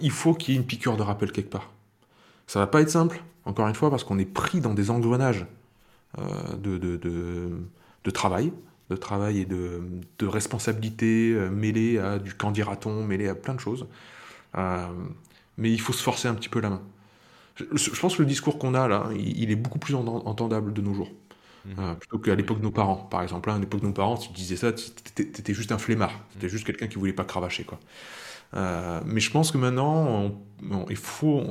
il faut qu'il y ait une piqûre de rappel quelque part. Ça va pas être simple, encore une fois, parce qu'on est pris dans des engrenages de, travail, de travail et de, responsabilité euh, mêlée à du candidaton, mêlée à plein de choses. Euh, mais il faut se forcer un petit peu la main. Je, pense que le discours qu'on a là, il, est beaucoup plus entendable de nos jours. Mmh. Euh, plutôt qu'à l'époque de nos parents, par exemple. Hein, à l'époque de nos parents, si tu disais ça, t'étais juste un flemmard. T'étais juste quelqu'un qui voulait pas cravacher, quoi. mais je pense que maintenant, il faut,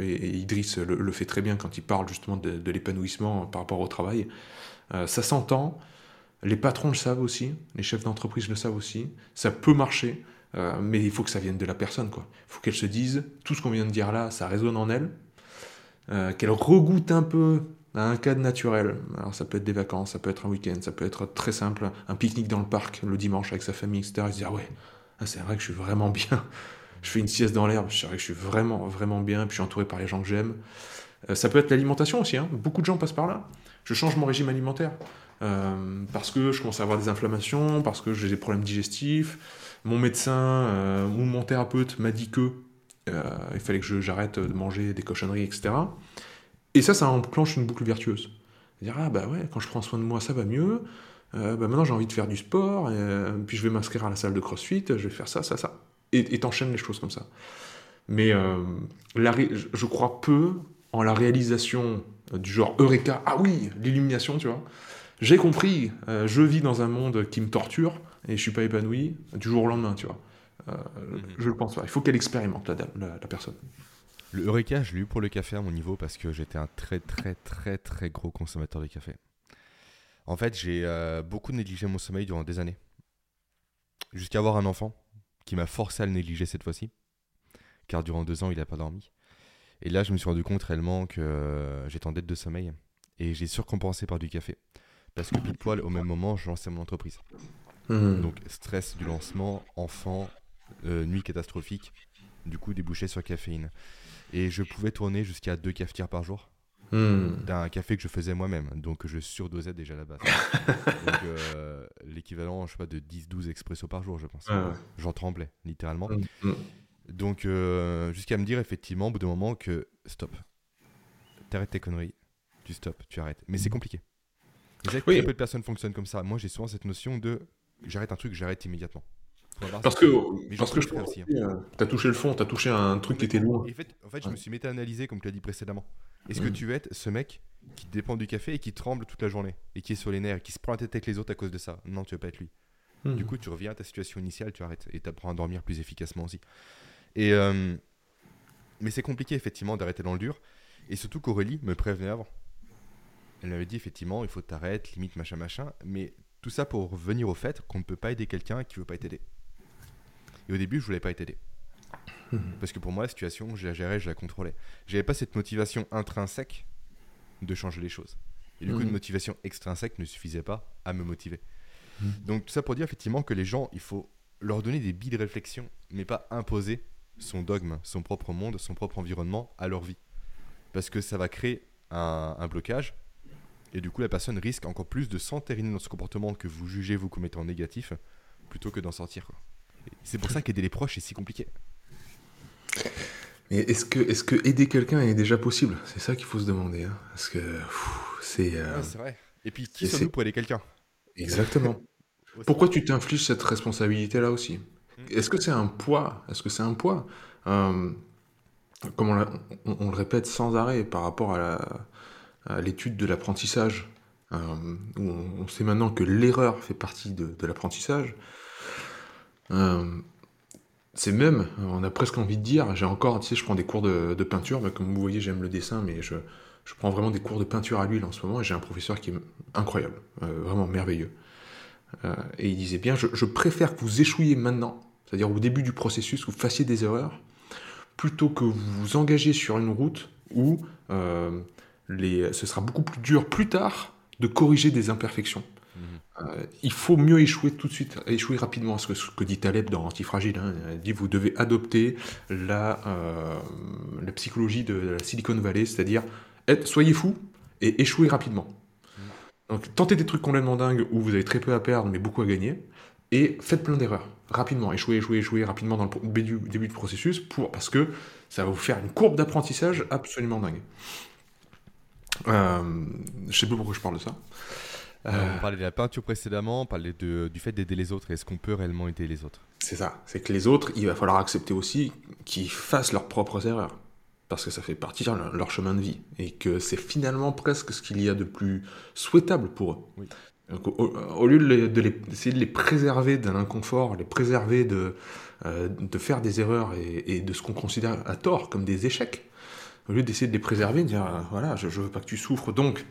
et, Idriss le, fait très bien quand il parle justement de, l'épanouissement par rapport au travail, ça s'entend, les patrons le savent aussi, les chefs d'entreprise le savent aussi. Ça peut marcher, euh, mais il faut que ça vienne de la personne. Il faut qu'elle se dise, tout ce qu'on vient de dire là, ça résonne en elle. Euh, qu'elle regoute un peu à un cadre naturel. Alors ça peut être des vacances, ça peut être un week-end, ça peut être très simple, un pique-nique dans le parc le dimanche avec sa famille, etc. Et se dire, ah ouais, ah, c'est vrai que je suis vraiment bien. Je fais une sieste dans l'herbe, c'est vrai que je suis vraiment, vraiment bien, puis je suis entouré par les gens que j'aime. Euh, ça peut être l'alimentation aussi, hein. beaucoup de gens passent par là. Je change mon régime alimentaire. Parce que je commence à avoir des inflammations, parce que j'ai des problèmes digestifs. Mon médecin euh, ou mon thérapeute m'a dit que euh, il fallait que j'arrête de manger des cochonneries, etc. Et ça, ça enclenche une boucle vertueuse. Dire ah bah ouais, quand je prends soin de moi, ça va mieux. bah maintenant j'ai envie de faire du sport, puis je vais m'inscrire à la salle de CrossFit, je vais faire ça, ça, ça. Et t'enchaînes les choses comme ça. Mais je crois peu en la réalisation du genre Eureka, ah oui, l'illumination, tu vois j'ai compris, euh, je vis dans un monde qui me torture et je suis pas épanoui du jour au lendemain, tu vois. Euh. Je le pense pas. Il faut qu'elle expérimente la, la, personne. Le Eureka, je l'ai eu pour le café à mon niveau parce que j'étais un très très très très gros consommateur de café. En fait, j'ai euh, beaucoup négligé mon sommeil durant des années. Jusqu'à avoir un enfant qui m'a forcé à le négliger cette fois-ci. Car durant deux ans, il n'a pas dormi. Et là, je me suis rendu compte réellement que j'étais en dette de sommeil. Et j'ai surcompensé par du café. Parce que pile poil, au même moment, je lançais mon entreprise. Hmm. Donc, stress du lancement, enfant, euh, nuit catastrophique, du coup, débouché sur caféine. Et je pouvais tourner jusqu'à deux cafetières par jour. Hmm. D'un café que je faisais moi-même, donc je surdosais déjà la base. donc euh, l'équivalent, je sais pas, de 10-12 expressos par jour, je pense. J'en tremblais, littéralement. Hmm. Donc euh, jusqu'à me dire effectivement, au bout d'un moment, que stop, t'arrêtes tes conneries, tu stop, tu arrêtes. Mais c'est compliqué. Très peu de personnes fonctionnent comme ça. Moi, j'ai souvent cette notion de j'arrête un truc, j'arrête immédiatement. Parce que, parce que je aussi. Hein. T'as touché le fond, t'as touché un truc qui était loin. en fait, en fait je me suis méta-analysé, comme tu l'as dit précédemment. Est-ce que tu veux être ce mec qui dépend du café et qui tremble toute la journée et qui est sur les nerfs, qui se prend la tête avec les autres à cause de ça? Non, tu veux pas être lui. Mm. Du coup, tu reviens à ta situation initiale, tu arrêtes et tu apprends à dormir plus efficacement aussi. Et euh, mais c'est compliqué effectivement d'arrêter dans le dur. Et surtout qu'Aurélie me prévenait avant. Elle m'avait dit effectivement, il faut t'arrêter, limite machin machin, mais tout ça pour revenir au fait qu'on ne peut pas aider quelqu'un qui veut pas t'aider. Et au début, je voulais pas t'aider. Mhm. Parce que pour moi, la situation, je la gérais, je la contrôlais. J'avais pas cette motivation intrinsèque de changer les choses. Et du coup, une mhm. motivation extrinsèque ne suffisait pas à me motiver. Mhm. Donc tout ça pour dire effectivement que les gens, il faut leur donner des billes de réflexion, mais pas imposer son dogme, son propre monde, son propre environnement à leur vie. Parce que ça va créer un blocage et du coup, la personne risque encore plus de s'entériner dans ce comportement que vous jugez vous comme étant négatif, plutôt que d'en sortir. C'est pour ça qu'aider les proches est si compliqué. Mais est-ce que, est que aider quelqu'un est déjà possible? C'est ça qu'il faut se demander. Hein. Parce que c'est. Euh, c'est vrai. Et puis, qui sommes-nous pour aider quelqu'un? Exactement. Pourquoi tu t'infliges cette responsabilité-là aussi? Hmm. Est-ce que c'est un poids? Est-ce que c'est un poids? Euh, Comme on, le répète sans arrêt par rapport à la, l'étude de l'apprentissage, euh, où on, sait maintenant que l'erreur fait partie de, l'apprentissage. Euh, c'est même, on a presque envie de dire, j'ai encore, tu sais, je prends des cours de, peinture, bah, comme vous voyez, j'aime le dessin, mais je, prends vraiment des cours de peinture à l'huile en ce moment, et j'ai un professeur qui est incroyable, euh, vraiment merveilleux. et il disait bien, je, préfère que vous échouiez maintenant, c'est-à-dire au début du processus, que vous fassiez des erreurs, plutôt que vous vous engagez sur une route où ce sera beaucoup plus dur plus tard de corriger des imperfections. Mhm. Euh, il faut mieux échouer tout de suite, échouer rapidement. Ce que, ce que dit Taleb dans Antifragile, hein, il dit vous devez adopter la, euh, la psychologie de la Silicon Valley, c'est-à-dire soyez fou et échouez rapidement. Donc tentez des trucs complètement dingues où vous avez très peu à perdre mais beaucoup à gagner, et faites plein d'erreurs rapidement, échouez, échouez, échouez rapidement dans le début, début du processus, pour, parce que ça va vous faire une courbe d'apprentissage absolument dingue. Euh, je sais plus pourquoi je parle de ça. Euh, on parlait de la peinture précédemment, on parlait de, du fait d'aider les autres. Est-ce qu'on peut réellement aider les autres? C'est ça. C'est que les autres, il va falloir accepter aussi qu'ils fassent leurs propres erreurs. Parce que ça fait partie de leur chemin de vie. Et que c'est finalement presque ce qu'il y a de plus souhaitable pour eux. au, lieu d'essayer de, les, de les préserver d'un inconfort, les préserver de, euh, de faire des erreurs et, et de ce qu'on considère à tort comme des échecs, au lieu d'essayer de les préserver, de dire euh, voilà, je, ne veux pas que tu souffres, donc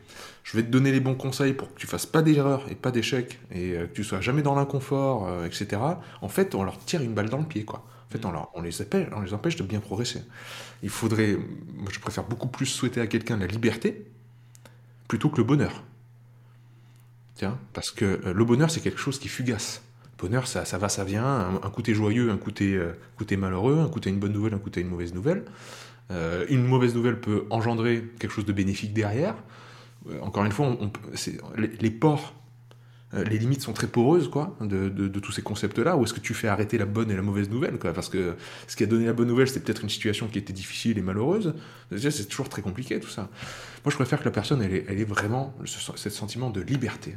je vais te donner les bons conseils pour que tu fasses pas d'erreurs et pas d'échecs et euh, que tu sois jamais dans l'inconfort, euh, etc. En fait, on leur tire une balle dans le pied, quoi. En fait, on, on, les appelle, on les empêche de bien progresser. Il faudrait, moi, je préfère beaucoup plus souhaiter à quelqu'un la liberté plutôt que le bonheur. Tiens, parce que le bonheur, c'est quelque chose qui fugace. Le bonheur, ça, ça va, ça vient. Un, un coup t'es joyeux, un coup t'es, malheureux, un coup t'as une bonne nouvelle, un coup t'as une mauvaise nouvelle. Euh, une mauvaise nouvelle peut engendrer quelque chose de bénéfique derrière. Euh, encore une fois, on, les, ports, euh, les limites sont très poreuses quoi, de, tous ces concepts-là. Ou est-ce que tu fais arrêter la bonne et la mauvaise nouvelle Parce que ce qui a donné la bonne nouvelle, c'est peut-être une situation qui était difficile et malheureuse. C'est toujours très compliqué tout ça. Moi, je préfère que la personne, elle ait, vraiment ce, sentiment de liberté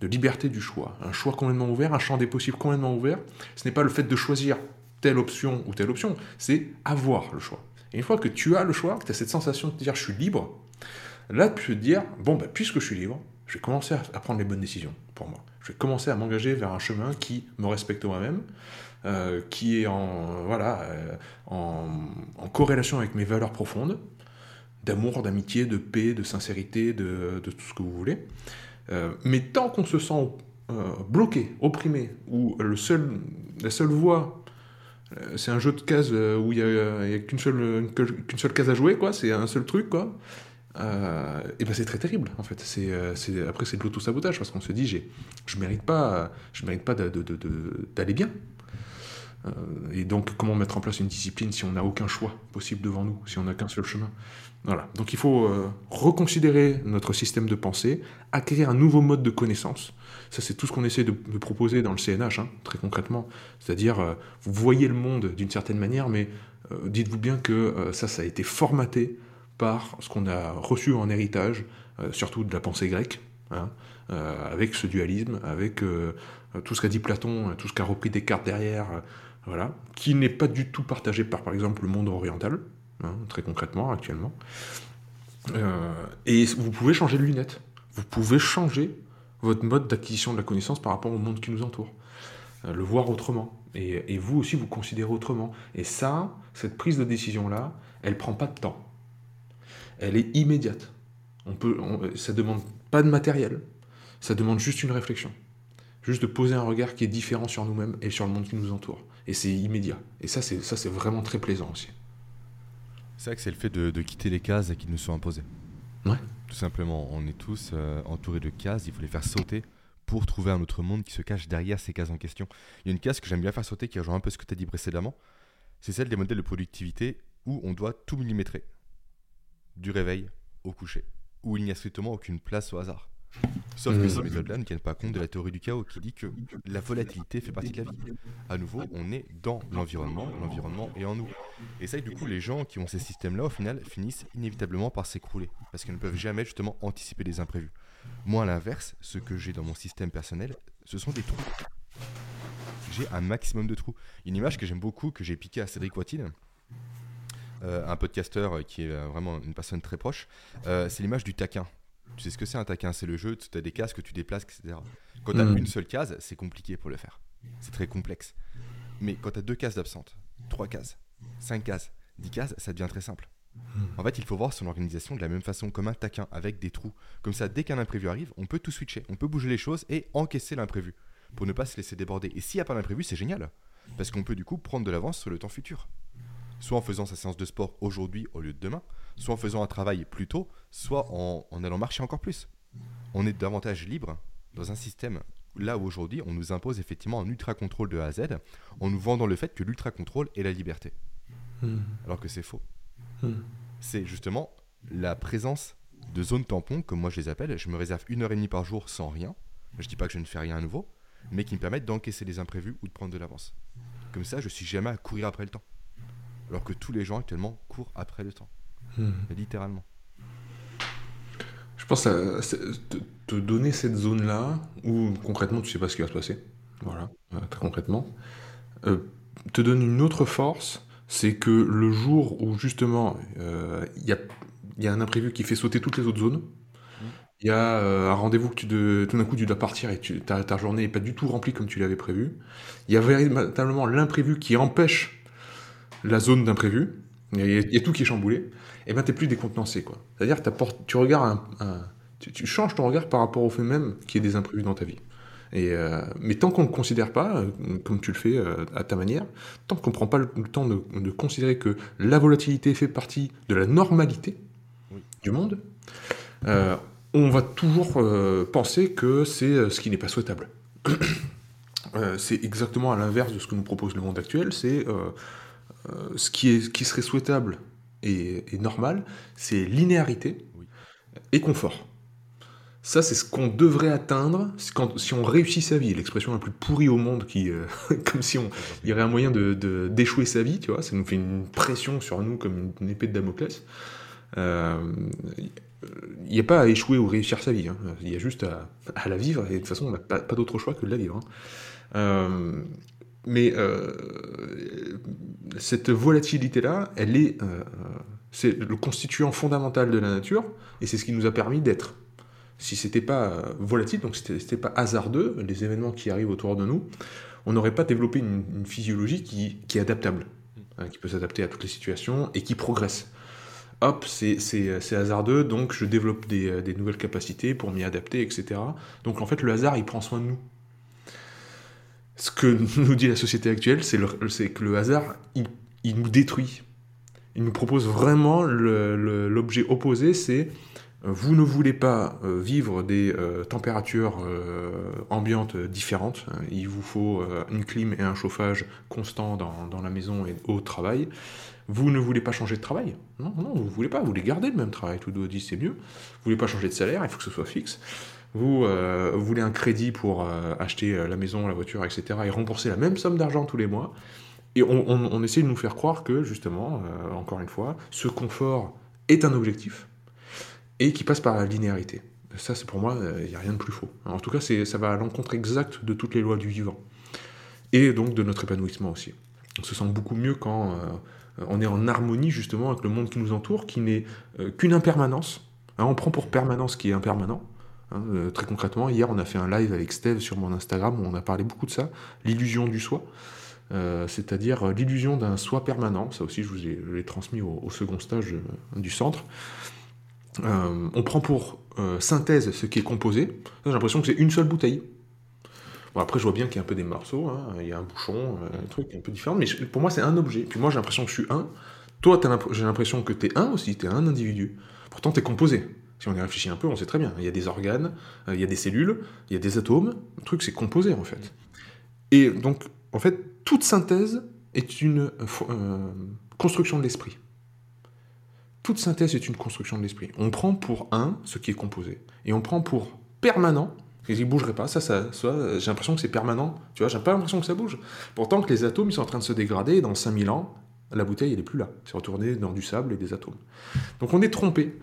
de liberté du choix. Un choix complètement ouvert, un champ des possibles complètement ouvert. Ce n'est pas le fait de choisir telle option ou telle option, c'est avoir le choix. Et une fois que tu as le choix, que tu as cette sensation de te dire je suis libre, là tu peux te dire, bon, bah, puisque je suis libre, je vais commencer à, prendre les bonnes décisions pour moi. Je vais commencer à m'engager vers un chemin qui me respecte moi-même, euh, qui est en, voilà, euh, en, corrélation avec mes valeurs profondes, d'amour, d'amitié, de paix, de sincérité, de, tout ce que vous voulez. Euh, mais tant qu'on se sent bloqué, opprimé, ou le seul, la seule voie c'est un jeu de cases euh, où il n'y a, qu'une seule, seule case à jouer, quoi. C'est un seul truc, quoi. Euh, et ben c'est très terrible en fait. C'est, après c'est de l'auto-sabotage parce qu'on se dit je mérite pas, je mérite pas d'aller bien. et donc comment mettre en place une discipline si on n'a aucun choix possible devant nous, si on n'a qu'un seul chemin? Voilà. Donc il faut reconsidérer notre système de pensée, acquérir un nouveau mode de connaissance ça, c'est tout ce qu'on essaie de, proposer dans le CNH, hein, très concrètement. C'est-à-dire, euh, vous voyez le monde d'une certaine manière, mais euh, dites-vous bien que euh, ça, ça a été formaté par ce qu'on a reçu en héritage, surtout de la pensée grecque, hein, avec ce dualisme, avec tout ce qu'a dit Platon, tout ce qu'a repris Descartes derrière, voilà, qui n'est pas du tout partagé par, par exemple, le monde oriental, hein, très concrètement, actuellement. et vous pouvez changer de lunettes. Vous pouvez changer votre mode d'acquisition de la connaissance par rapport au monde qui nous entoure. Euh, le voir autrement. Et, vous aussi, vous considérez autrement. Et ça, cette prise de décision-là, elle prend pas de temps. Elle est immédiate. On peut, ça demande pas de matériel. Ça demande juste une réflexion. Juste de poser un regard qui est différent sur nous-mêmes et sur le monde qui nous entoure. Et c'est immédiat. Et ça, c'est, vraiment très plaisant aussi. C'est vrai que c'est le fait de quitter les cases qui nous sont imposées. Tout simplement, on est tous euh, entourés de cases, il faut les faire sauter pour trouver un autre monde qui se cache derrière ces cases en question. Il y a une case que j'aime bien faire sauter qui rejoint un peu ce que tu as dit précédemment, c'est celle des modèles de productivité où on doit tout millimétrer, du réveil au coucher, où il n'y a strictement aucune place au hasard. Sauf que ces méthodes-là ne tiennent pas compte de la théorie du chaos qui dit que la volatilité fait partie de la vie. À nouveau, on est dans l'environnement, l'environnement est en nous. Et ça, du coup, les gens qui ont ces systèmes-là, au final, finissent inévitablement par s'écrouler, parce qu'ils ne peuvent jamais justement anticiper les imprévus. Moi, à l'inverse, ce que j'ai dans mon système personnel, ce sont des trous. J'ai un maximum de trous. Une image que j'aime beaucoup, que j'ai piqué à Cédric Watine, euh, un podcasteur qui est euh, vraiment une personne très proche, euh, c'est l'image du taquin. Tu sais ce que c'est un taquin C'est le jeu, tu as des cases que tu déplaces, etc. Quand tu as mm. une seule case, c'est compliqué pour le faire. C'est très complexe. Mais quand tu as deux cases d'absente, trois cases, cinq cases, dix cases, ça devient très simple. Mm. En fait, il faut voir son organisation de la même façon, comme un taquin, avec des trous. Comme ça, dès qu'un imprévu arrive, on peut tout switcher, on peut bouger les choses et encaisser l'imprévu, pour ne pas se laisser déborder. Et s'il n'y a pas d'imprévu, c'est génial, parce qu'on peut du coup prendre de l'avance sur le temps futur. Soit en faisant sa séance de sport aujourd'hui au lieu de demain, soit en faisant un travail plus tôt, soit en, allant marcher encore plus. On est davantage libre dans un système là où aujourd'hui on nous impose effectivement un ultra contrôle de A à Z en nous vendant le fait que l'ultra contrôle est la liberté. Hmm. Alors que c'est faux. Hmm. C'est justement la présence de zones tampons, comme moi je les appelle. Je me réserve une heure et demie par jour sans rien. Je dis pas que je ne fais rien à nouveau, mais qui me permettent d'encaisser les imprévus ou de prendre de l'avance. Comme ça, je suis jamais à courir après le temps. Alors que tous les gens actuellement courent après le temps. Hmm. Littéralement. Je pense à te, te donner cette zone-là où concrètement tu sais pas ce qui va se passer. Voilà, euh, très concrètement. Euh, te donne une autre force, c'est que le jour où justement euh, il y, a, il y a un imprévu qui fait sauter toutes les autres zones, il y a euh, un rendez-vous que tu de, tout d'un coup tu dois partir et tu, ta, ta journée n'est pas du tout remplie comme tu l'avais prévu. Il y a véritablement l'imprévu qui empêche la zone d'imprévu. Il y, a- il y a tout qui est chamboulé. Et ben t'es plus décontenancé quoi. C'est-à-dire que tu regardes un, un- tu, tu changes ton regard par rapport au fait même qu'il y ait des imprévus dans ta vie. Et euh, mais tant qu'on ne le considère pas, euh, comme tu le fais euh, à ta manière, tant qu'on ne prend pas le, le temps de, de considérer que la volatilité fait partie de la normalité Oui. du monde, on va toujours penser que c'est ce qui n'est pas souhaitable. C'est exactement à l'inverse de ce que nous propose le monde actuel. C'est ce qui, est, ce qui serait souhaitable et, et normal, c'est linéarité Oui. et confort. Ça, c'est ce qu'on devrait atteindre si, quand, si on réussit sa vie. L'expression la plus pourrie au monde, qui, euh, comme si on, il y aurait un moyen de, d'échouer sa vie, tu vois. Ça nous fait une pression sur nous comme une épée de Damoclès. Euh, Il n'y a pas à échouer ou réussir sa vie. hein. Il y a juste à, à la vivre. Et de toute façon, on n'a pas, pas d'autre choix que de la vivre. hein. Euh, mais euh, cette volatilité-là, elle est, euh, euh, c'est le constituant fondamental de la nature, et c'est ce qui nous a permis d'être. Si c'était pas volatile, donc c'était pas hasardeux, les événements qui arrivent autour de nous, on n'aurait pas développé une, une physiologie qui, qui est adaptable, hein, qui peut s'adapter à toutes les situations et qui progresse. Hop, c'est c'est- c'est hasardeux, donc je développe des, des nouvelles capacités pour m'y adapter, etc. Donc en fait, le hasard, il prend soin de nous. Ce que nous dit la société actuelle, c'est que le hasard, il, nous détruit. Il nous propose vraiment l'objet opposé, c'est euh, vous ne voulez pas euh, vivre des euh, températures ambiantes différentes. Il vous faut une clim et un chauffage constant dans, la maison et au travail. Vous ne voulez pas changer de travail? Non, non, vous ne voulez pas. Vous voulez garder le même travail. Tout monde dit c'est mieux. Vous voulez pas changer de salaire, il faut que ce soit fixe. Vous, euh, vous voulez un crédit pour euh, acheter euh, la maison, la voiture, etc. et rembourser la même somme d'argent tous les mois. Et on, essaie de nous faire croire que, justement, encore une fois, ce confort est un objectif et qui passe par la linéarité. Ça, c'est pour moi, il n'y a rien de plus faux. En tout cas, ça va à l'encontre exacte de toutes les lois du vivant. Et donc de notre épanouissement aussi. On se sent beaucoup mieux quand on est en harmonie, justement, avec le monde qui nous entoure, qui n'est qu'une impermanence. Hein, on prend pour permanence ce qui est impermanent. Hein, euh, très concrètement, hier, on a fait un live avec Steve sur mon Instagram où on a parlé beaucoup de ça, l'illusion du soi. Euh, c'est-à-dire euh, l'illusion d'un soi permanent. Ça aussi, je vous ai, l'ai transmis au, second stage du centre. On prend pour synthèse ce qui est composé. J'ai l'impression que c'est une seule bouteille. Bon, après, je vois bien qu'il y a un peu des morceaux, hein. il y a un bouchon, un truc un peu différent, mais pour moi, c'est un objet. Puis moi, j'ai l'impression que je suis un. Toi, j'ai l'impression que t'es un aussi, t'es un individu. Pourtant, t'es composé. Si on y réfléchit un peu, on sait très bien. Il y a des organes, euh, il y a des cellules, il y a des atomes. Le truc, c'est composé, en fait. Et donc, en fait, toute synthèse est une euh, construction de l'esprit. Toute synthèse est une construction de l'esprit. On prend pour un ce qui est composé. Et on prend pour permanent, et il bougerait pas. Ça, ça, ça, j'ai l'impression que c'est permanent. Tu vois, j'ai pas l'impression que ça bouge. Pourtant que les atomes, ils sont en train de se dégrader, et dans 5000 ans, la bouteille, elle est plus là. C'est retourné dans du sable et des atomes. Donc on est trompé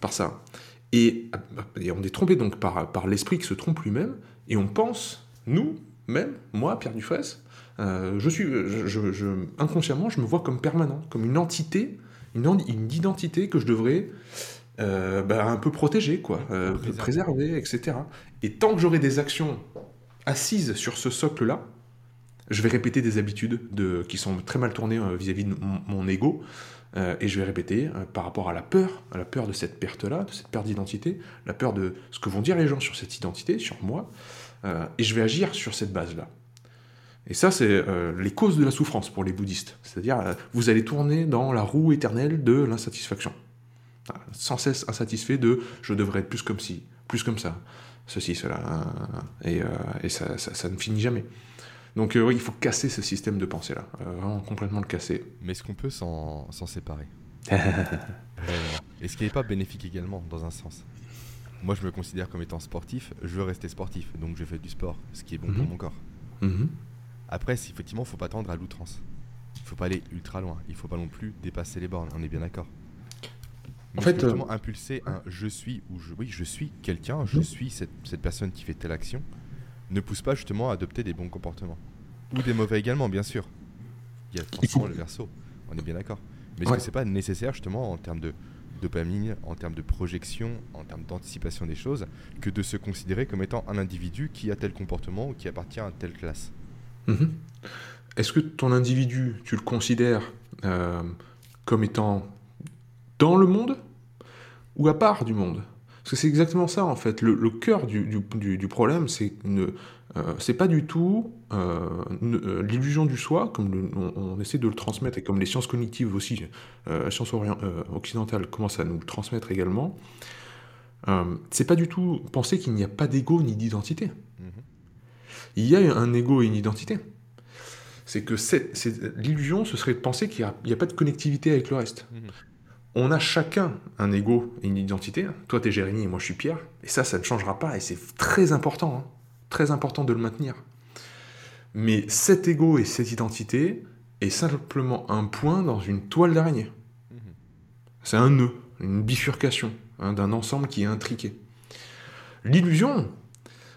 par ça. Et, et on est trompé donc par, par l'esprit qui se trompe lui-même, et on pense, nous, même, moi, Pierre Dufresne, euh, je suis, je, je- je- inconsciemment, je me vois comme permanent, comme une entité, une, en- une identité que je devrais euh, bah, un peu protéger, quoi, euh, Préserver. préserver, etc. Et tant que j'aurai des actions assises sur ce socle-là, je vais répéter des habitudes de, qui sont très mal tournées euh, vis-à-vis de mon, ego, euh, et je vais répéter euh, par rapport à la peur, à la peur de cette perte-là, de cette perte d'identité, la peur de ce que vont dire les gens sur cette identité, sur moi, et je vais agir sur cette base-là. Et ça, c'est les causes de la souffrance pour les bouddhistes. C'est-à-dire, vous allez tourner dans la roue éternelle de l'insatisfaction. Sans cesse insatisfait de je devrais être plus comme ci, plus comme ça. ceci, cela, et, ça- ça ne finit jamais. Donc euh, oui, il faut casser ce système de pensée-là, euh, vraiment complètement le casser. Mais est-ce qu'on peut s'en séparer. Et ce qui n'est pas bénéfique également, dans un sens. Moi, je me considère comme étant sportif, je veux rester sportif, donc je fais du sport, ce qui est bon pour Mhm. mon corps. Mhm. Après, effectivement, faut pas tendre à l'outrance. Il faut pas aller ultra loin. Il faut pas non plus dépasser les bornes. On est bien d'accord. En fait, justement, impulser un je suis ou je, oui, je suis quelqu'un, je Mhm. suis cette, cette personne qui fait telle action, ne pousse pas justement à adopter des bons comportements. Ou des mauvais également, bien sûr. Il y a forcément le verso. On est bien d'accord. Mais est-ce Ouais. que c'est pas nécessaire justement en termes de dopamine, en termes de projection, en termes d'anticipation des choses, que de se considérer comme étant un individu qui a tel comportement ou qui appartient à telle classe? Mhm. Est-ce que ton individu, tu le considères euh, comme étant dans le monde ou à part du monde? Parce que c'est exactement ça en fait. Le, le cœur du, du- du- du problème, c'est ne- euh, c'est pas du tout euh, euh, l'illusion du soi, comme le- on, on essaie de le transmettre et comme les sciences cognitives aussi, euh, sciences euh, occidentales commencent à nous le transmettre également. C'est pas du tout penser qu'il n'y a pas d'ego ni d'identité Mhm. il y a un ego et une identité. C'est que l'illusion, ce serait de penser qu'il n'y a, pas de connectivité avec le reste. On a chacun un ego et une identité. Toi, t'es Jérémy et moi, je suis Pierre. Et ça, ça ne changera pas. Et c'est très important. hein. Très important de le maintenir. Mais cet ego et cette identité est simplement un point dans une toile d'araignée. Mhm. C'est un nœud, une bifurcation hein, d'un ensemble qui est intriqué. L'illusion,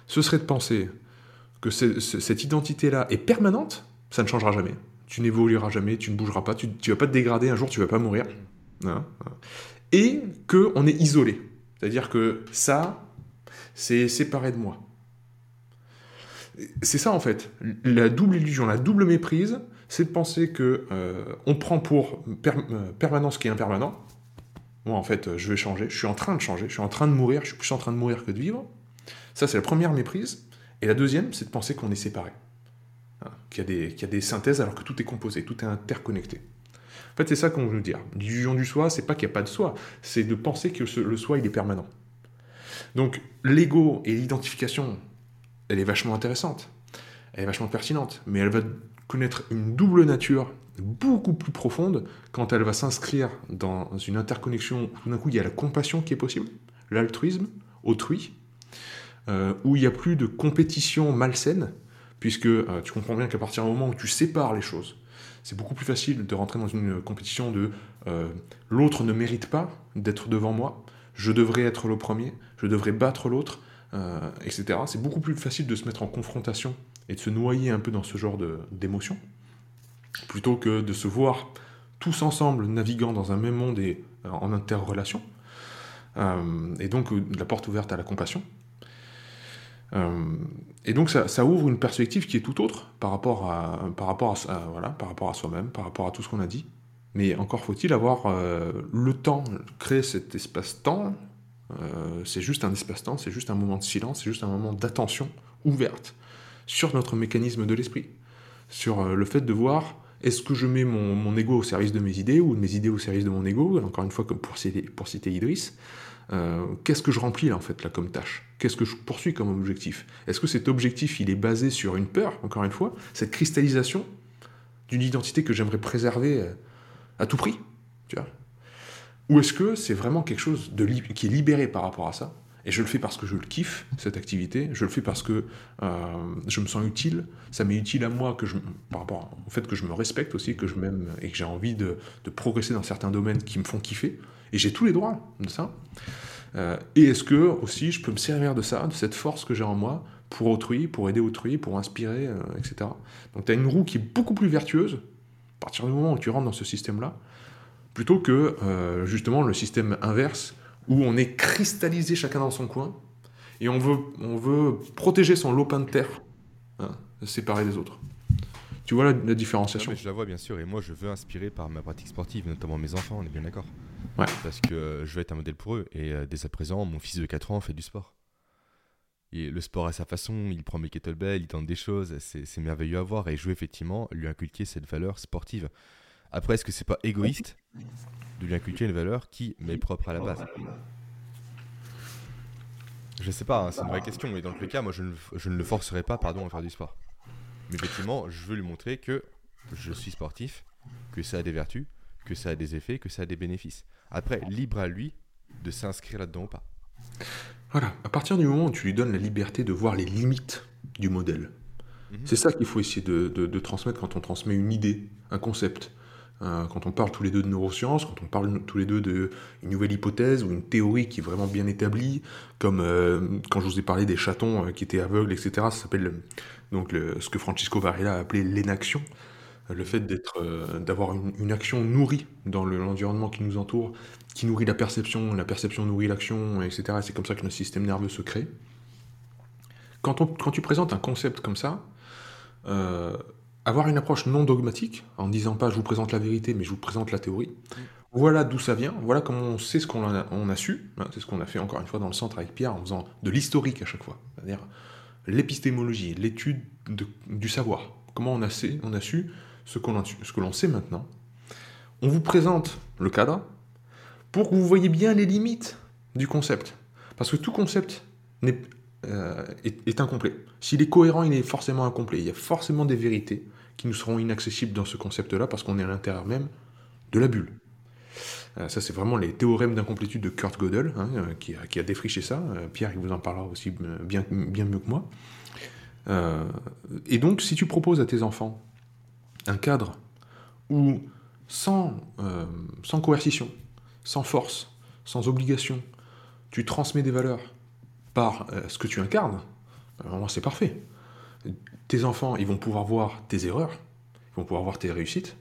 ce serait de penser que cette identité-là est permanente, ça ne changera jamais. Tu n'évolueras jamais, tu ne bougeras pas, tu ne vas pas te dégrader, un jour tu vas pas mourir. Hein, hein. Et qu'on est isolé. C'est-à-dire que ça, c'est séparé de moi. C'est ça en fait. La double illusion, la double méprise, c'est de penser que euh, on prend pour per- euh, permanent ce qui est impermanent. Moi en fait, je vais changer, je suis en train de changer, je suis en train de mourir, je suis plus en train de mourir que de vivre. Ça c'est la première méprise. Et la deuxième, c'est de penser qu'on est séparé. Hein, qu'il y a des synthèses alors que tout est composé, tout est interconnecté. En fait, c'est ça qu'on veut dire. L'illusion du soi, c'est pas qu'il n'y a pas de soi, c'est de penser que le soi, il est permanent. Donc, l'ego et l'identification, elle est vachement intéressante, elle est vachement pertinente, mais elle va connaître une double nature beaucoup plus profonde quand elle va s'inscrire dans une interconnexion où tout d'un coup il y a la compassion qui est possible, l'altruisme, autrui, euh, où il n'y a plus de compétition malsaine, puisque euh, tu comprends bien qu'à partir du moment où tu sépares les choses, c'est beaucoup plus facile de rentrer dans une compétition de euh, l'autre ne mérite pas d'être devant moi, je devrais être le premier, je devrais battre l'autre, euh, etc. C'est beaucoup plus facile de se mettre en confrontation et de se noyer un peu dans ce genre d'émotions, plutôt que de se voir tous ensemble naviguant dans un même monde et euh, en interrelation. Et donc la porte ouverte à la compassion. Euh, et donc ça, ouvre une perspective qui est tout autre par rapport à, par rapport à, voilà, par rapport à soi-même, par rapport à tout ce qu'on a dit. Mais encore faut-il avoir euh, le temps, créer cet espace-temps. euh, c'est juste un espace-temps, c'est juste un moment de silence, c'est juste un moment d'attention ouverte sur notre mécanisme de l'esprit, sur le fait de voir est-ce que je mets mon, mon ego au service de mes idées ou mes idées au service de mon ego, encore une fois comme pour citer, pour citer Idriss, euh, qu'est-ce que je remplis là en fait là comme tâche? Qu'est-ce que je poursuis comme objectif? Est-ce que cet objectif il est basé sur une peur, encore une fois, cette cristallisation d'une identité que j'aimerais préserver euh, à tout prix tu vois? Ou est-ce que c'est vraiment quelque chose qui est libéré par rapport à ça? Et je le fais parce que je le kiffe, cette activité. Je le fais parce que euh, je me sens utile. Ça m'est utile à moi que je, par rapport au fait que je me respecte aussi, que je m'aime et que j'ai envie de progresser dans certains domaines qui me font kiffer. Et j'ai tous les droits de ça. Euh, et est-ce que aussi je peux me servir de ça, de cette force que j'ai en moi, pour autrui, pour aider autrui, pour inspirer, euh, etc. Donc tu as une roue qui est beaucoup plus vertueuse à partir du moment où tu rentres dans ce système-là, plutôt que euh, justement le système inverse où on est cristallisé chacun dans son coin et on veut, on veut protéger son lopin de terre, hein, séparé des autres. Tu vois la, Non, différenciation? Mais je la vois bien sûr, et moi je veux inspirer par ma pratique sportive, notamment mes enfants, on est bien d'accord. Parce que je veux être un modèle pour eux, et euh, dès à présent, mon fils de 4 ans fait du sport. Et le sport à sa façon, il prend mes kettlebells, il tente des choses, c'est merveilleux à voir, et je veux effectivement lui inculquer cette valeur sportive. Après, est-ce que c'est pas égoïste de lui inculquer une valeur qui m'est propre à la base? Je sais pas, hein, c'est une vraie question, mais dans les cas, moi je ne, je ne le forcerai pas pardon, à faire du sport. Mais effectivement, je veux lui montrer que je suis sportif, que ça a des vertus, que ça a des effets, que ça a des bénéfices. Après, libre à lui de s'inscrire là-dedans ou pas. Voilà, à partir du moment où tu lui donnes la liberté de voir les limites du modèle, mhm. c'est ça qu'il faut essayer de, de, transmettre quand on transmet une idée, un concept. Euh, quand on parle tous les deux de neurosciences, quand on parle tous les deux d'une nouvelle hypothèse ou une théorie qui est vraiment bien établie, comme euh, quand je vous ai parlé des chatons euh, qui étaient aveugles, etc. Ça s'appelle donc ce que Francisco Varela a appelé l'énaction le fait d'être, d'avoir une, action nourrie dans l'environnement qui nous entoure, qui nourrit la perception, la perception nourrit l'action, etc. C'est comme ça que notre système nerveux se crée. Quand, quand tu présentes un concept comme ça, avoir une approche non dogmatique, en disant pas je vous présente la vérité, mais je vous présente la théorie. Voilà d'où ça vient, voilà comment on sait ce qu'on a, on a su. Hein, c'est ce qu'on a fait encore une fois dans le centre avec Pierre en faisant de l'historique à chaque fois. C'est-à-dire l'épistémologie, l'étude du savoir. Comment on a, on a su ce, que l'on sait maintenant. On vous présente le cadre pour que vous voyez bien les limites du concept. Parce que tout concept n'est euh, est, incomplet. S'il est cohérent, il est forcément incomplet. Il y a forcément des vérités qui nous seront inaccessibles dans ce concept-là parce qu'on est à l'intérieur même de la bulle. Euh, ça, c'est vraiment les théorèmes d'incomplétude de Kurt Gödel hein, euh, qui, a, défriché ça. Pierre, il vous en parlera aussi bien, bien mieux que moi. et donc, si tu proposes à tes enfants un cadre où, sans, sans coercition, sans force, sans obligation, tu transmets des valeurs, par euh, ce que tu incarnes, c'est parfait. Tes enfants, ils vont pouvoir voir tes erreurs, ils vont pouvoir voir tes réussites,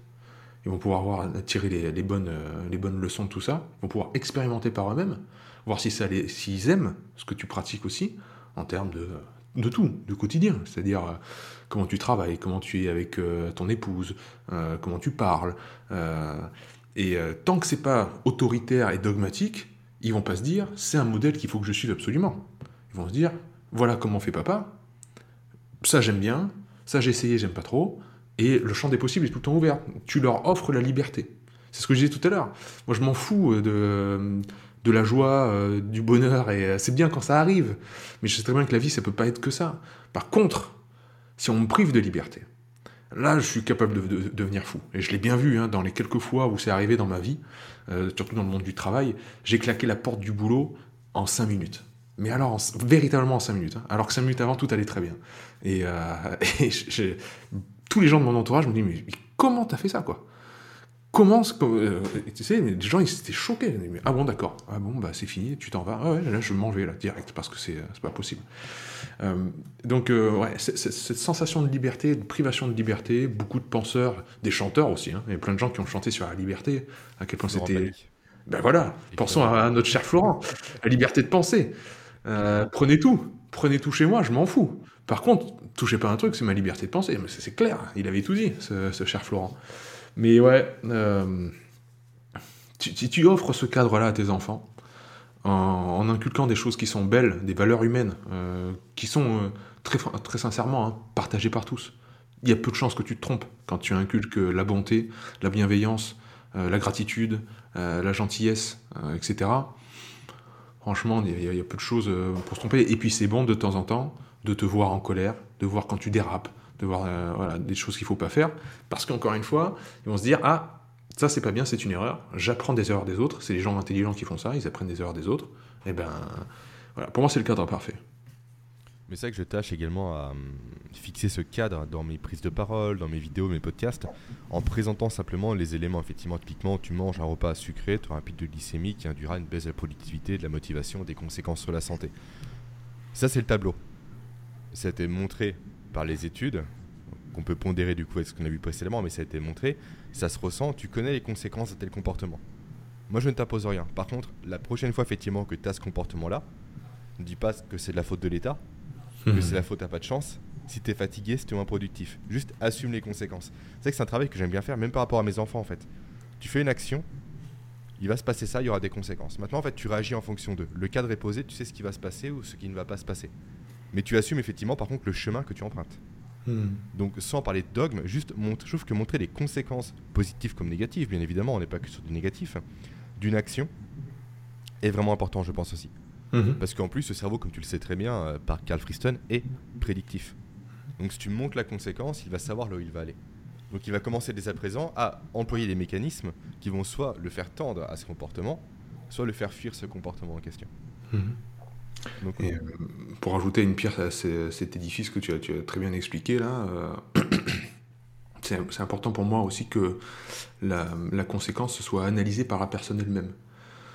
ils vont pouvoir voir, tirer les, bonnes, euh, bonnes leçons de tout ça, ils vont pouvoir expérimenter par eux-mêmes, voir si ça s'ils aiment ce que tu pratiques aussi, en termes de, de tout, du quotidien, c'est-à-dire euh, comment tu travailles, comment tu es avec ton épouse, comment tu parles. et tant que c'est pas autoritaire et dogmatique, ils vont pas se dire c'est un modèle qu'il faut que je suive absolument. Ils vont se dire, voilà comment fait papa, ça j'aime bien, ça j'ai essayé, j'aime pas trop, et le champ des possibles est tout le temps ouvert. Tu leur offres la liberté. C'est ce que je disais tout à l'heure. Moi je m'en fous euh, de, de la joie, euh, du bonheur, et euh, c'est bien quand ça arrive, mais je sais très bien que la vie ça peut pas être que ça. Par contre, si on me prive de liberté, là je suis capable de, devenir fou. Et je l'ai bien vu hein, dans les quelques fois où c'est arrivé dans ma vie, surtout dans le monde du travail, j'ai claqué la porte du boulot en cinq minutes mais alors véritablement en 5 minutes. Hein. alors que 5 minutes avant, tout allait très bien. Et, euh, tous les gens de mon entourage me disent mais comment t'as fait ça, quoi? Comment euh, Tu sais, les gens, ils étaient choqués. ah bon, d'accord. Ah bon, bah c'est fini, tu t'en vas. Ah ouais, là, je m'en vais, là, direct, parce que c'est pas possible. Euh, donc, ouais, cette sensation de liberté, de privation de liberté, beaucoup de penseurs, des chanteurs aussi. Hein. Il y a plein de gens qui ont chanté sur la liberté, à quel point c'était. Ben voilà, pensons à, à notre cher Florent, la liberté de penser. Euh, prenez tout, prenez tout chez moi, je m'en fous. Par contre, touchez pas un truc, c'est ma liberté de penser. Mais c'est clair, il avait tout dit, ce, cher Florent. Mais ouais, euh, tu, offres ce cadre-là à tes enfants, en, inculquant des choses qui sont belles, des valeurs humaines, euh, qui sont très, très sincèrement hein, partagées par tous. Il y a peu de chances que tu te trompes quand tu inculques la bonté, la bienveillance, la gratitude, la gentillesse, etc. Franchement, il y, a peu de choses euh, pour se tromper. Et puis c'est bon de temps en temps de te voir en colère, de voir quand tu dérapes, de voir euh, voilà, des choses qu'il ne faut pas faire. Parce qu'encore une fois, ils vont se dire Ah, ça c'est pas bien, c'est une erreur. J'apprends des erreurs des autres. C'est les gens intelligents qui font ça, ils apprennent des erreurs des autres. Et eh ben voilà, pour moi c'est le cadre parfait. Mais c'est vrai que je tâche également à hum, fixer ce cadre dans mes prises de parole, dans mes vidéos, mes podcasts, en présentant simplement les éléments. Effectivement, typiquement, tu manges un repas sucré, tu auras un pic de glycémie qui induira une baisse de la productivité, de la motivation, des conséquences sur la santé. Ça, c'est le tableau. Été montré par les études, qu'on peut pondérer du coup avec ce qu'on a vu précédemment, mais ça a été montré, ça se ressent, tu connais les conséquences de tel comportement. Moi, je ne t'impose rien. Par contre, la prochaine fois, effectivement, que tu as ce comportement-là, ne dis pas que c'est de la faute de l'État, que c'est la faute à pas de chance. Si tu es fatigué, c'est moins productif. Juste assume les conséquences. C'est un travail que j'aime bien faire, même par rapport à mes enfants en fait. Tu fais une action, il va se passer ça, il y aura des conséquences. Maintenant, en fait, tu réagis en fonction de. Le cadre est posé, tu sais ce qui va se passer ou ce qui ne va pas se passer. Mais tu assumes effectivement, par contre, le chemin que tu empruntes. Mhm. Donc, sans parler de dogme, juste montre, je trouve que montrer les conséquences positives comme négatives, bien évidemment, on n'est pas que sur du négatif, d'une action est vraiment important, je pense aussi. Mhm. Parce qu'en plus, le cerveau, comme tu le sais très bien, euh, par Carl Friston, est prédictif. Donc si tu montres la conséquence, il va savoir là où il va aller. Donc il va commencer dès à présent à employer des mécanismes qui vont soit le faire tendre à ce comportement, soit le faire fuir ce comportement en question. Mhm. Donc, Et, euh, pour ajouter une pierre à ce- cet édifice que tu as, tu as très bien expliqué là, euh, c'est important pour moi aussi que la, la conséquence soit analysée par la personne elle-même.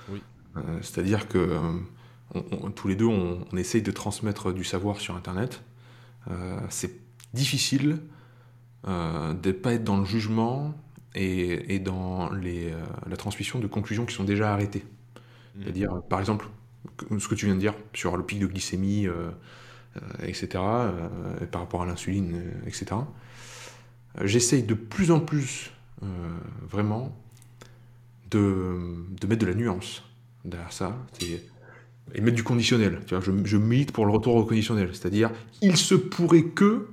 Oui. Euh, C'est-à-dire que euh, on- on- tous les deux, on, on essaye de transmettre du savoir sur Internet. Euh, c'est difficile euh, de ne pas être dans le jugement et, et dans les, euh, la transmission de conclusions qui sont déjà arrêtées. Mhm. C'est-à-dire, euh, par exemple, ce que tu viens de dire sur le pic de glycémie, euh, euh, etc., euh, par rapport à l'insuline, etc. J'essaye de plus en plus, vraiment, de, mettre de la nuance derrière ça. Et mettre du conditionnel. Tu vois, je, milite pour le retour au conditionnel. C'est-à-dire, il se pourrait que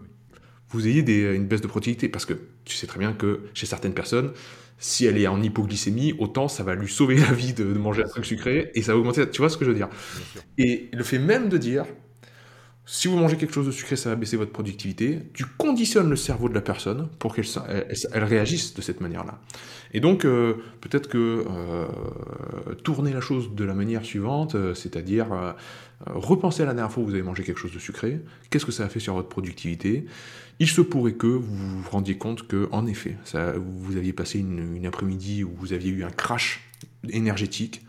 vous ayez une baisse de productivité. Parce que tu sais très bien que chez certaines personnes, si elle est en hypoglycémie, autant ça va lui sauver la vie de, de manger un truc sucré et ça va augmenter. Tu vois ce que je veux dire? Et le fait même de dire, si vous mangez quelque chose de sucré, ça va baisser votre productivité, tu conditionnes le cerveau de la personne pour qu'elle sa- elle, elle- elle réagisse de cette manière-là. Et donc, euh, peut-être que euh, tourner la chose de la manière suivante, euh, c'est-à-dire repenser à la dernière fois où vous avez mangé quelque chose de sucré, qu'est-ce que ça a fait sur votre productivité? Il se pourrait que vous vous rendiez compte que, en effet, ça, vous aviez passé une, après-midi où vous aviez eu un crash énergétique.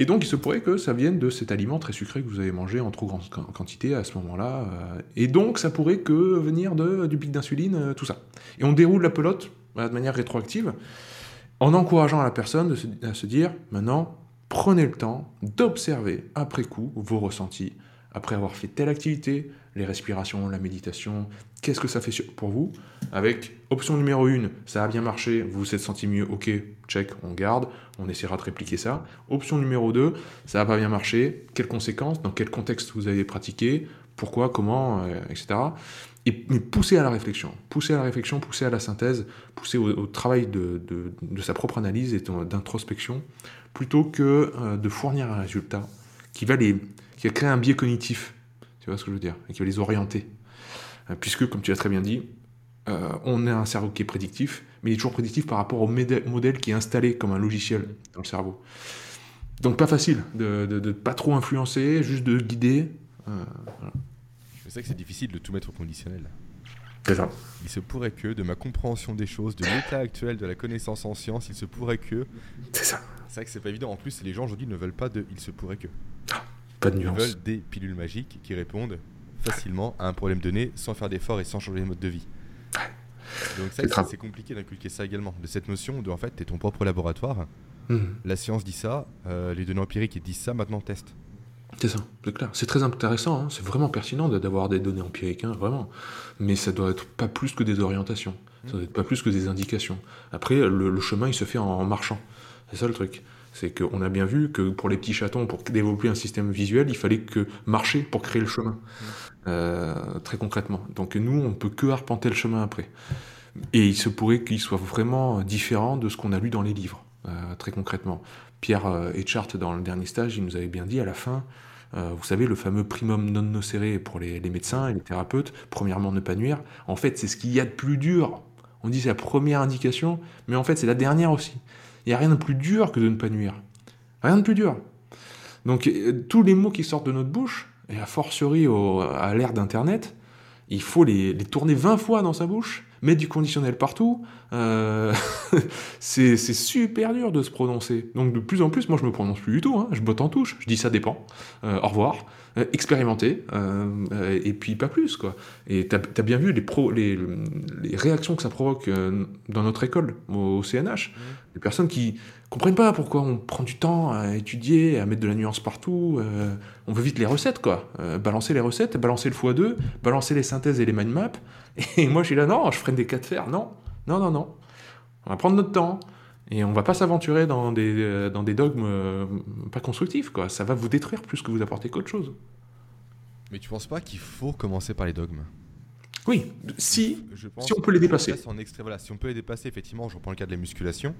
Et donc, il se pourrait que ça vienne de cet aliment très sucré que vous avez mangé en trop grande quan- quantité à ce moment-là. euh, et donc, ça pourrait que venir de, du pic d'insuline, euh, tout ça. Et on déroule la pelote de manière rétroactive en encourageant la personne à se dire maintenant, prenez le temps d'observer après coup vos ressentis, après avoir fait telle activité, les respirations, la méditation, qu'est-ce que ça fait pour vous? Avec option numéro 1, ça a bien marché, vous vous êtes senti mieux, ok, check, on garde, on essaiera de répliquer ça. Option numéro 2, ça n'a pas bien marché, quelles conséquences, dans quel contexte vous avez pratiqué, pourquoi, comment, euh, etc. Et, mais pousser à la réflexion, pousser à la réflexion, pousser à la synthèse, pousser au, travail de, de- de sa propre analyse et d'introspection, plutôt que euh, de fournir un résultat qui va, les, qui va créer un biais cognitif, tu vois ce que je veux dire, et qui va les orienter. Euh, Puisque, comme tu l'as très bien dit, euh, on a un cerveau qui est prédictif, mais il est toujours prédictif par rapport au modèle qui est installé comme un logiciel dans le cerveau. Donc pas facile de ne pas trop influencer, juste de guider. Euh, voilà. Que c'est difficile de tout mettre au conditionnel. C'est ça. Il se pourrait que, de ma compréhension des choses, de l'état actuel de la connaissance en science, il se pourrait que. C'est ça. C'est vrai que c'est pas évident. En plus, les gens aujourd'hui ne veulent pas de il se pourrait que. Pas de Ils nuance. veulent des pilules magiques qui répondent facilement à un problème donné sans faire d'efforts et sans changer de mode de vie. Donc ça, C'est compliqué d'inculquer ça également. De cette notion de en fait, t'es ton propre laboratoire. Mhm. La science dit ça, euh, les données empiriques disent ça, maintenant teste. C'est ça, c'est clair. C'est très intéressant, hein. c'est vraiment pertinent d'avoir des données empiriques, hein, vraiment. Mais ça doit être pas plus que des orientations, ça doit être pas plus que des indications. Après, le, chemin, il se fait en, marchant. C'est ça le truc. C'est qu'on a bien vu que pour les petits chatons, pour développer un système visuel, il fallait que marcher pour créer le chemin, Euh, très concrètement. Donc nous, on peut que arpenter le chemin après. Et il se pourrait qu'il soit vraiment différent de ce qu'on a lu dans les livres, euh, très concrètement. Pierre euh, Etchart, dans le dernier stage, il nous avait bien dit à la fin, euh, vous savez, le fameux primum non nocere pour les, médecins et les thérapeutes, premièrement, ne pas nuire. En fait, c'est ce qu'il y a de plus dur. On dit c'est la première indication, mais en fait, c'est la dernière aussi. Il n'y a rien de plus dur que de ne pas nuire. Rien de plus dur. Donc, euh, tous les mots qui sortent de notre bouche, et a fortiori à l'ère d'Internet, il faut les, les tourner 20 fois dans sa bouche, mettre du conditionnel partout. euh, c'est super dur de se prononcer. Donc de plus en plus, moi je me prononce plus du tout. hein. Je botte en touche. Je dis ça dépend. Euh, au revoir. Euh, expérimenter. euh, et puis pas plus quoi. Et t'as as bien vu les, pro, les, les réactions que ça provoque dans notre école, au, au CNH. Les personnes qui comprennent pas pourquoi on prend du temps à étudier, à mettre de la nuance partout. on veut vite les recettes, quoi. Balancer les recettes, balancer le x2, balancer les synthèses et les mind maps. Et moi, je suis là, non, je freine des cas de fer. Non, non, non, non. On va prendre notre temps. Et on va pas s'aventurer dans des, euh, dans des dogmes euh, pas constructifs, quoi. Ça va vous détruire plus que vous apporter qu'autre chose. Mais tu penses pas qu'il faut commencer par les dogmes? Oui, si, Je pense si on peut les dépasser. En voilà, si on peut les dépasser, effectivement, je reprends le cas de la musculation.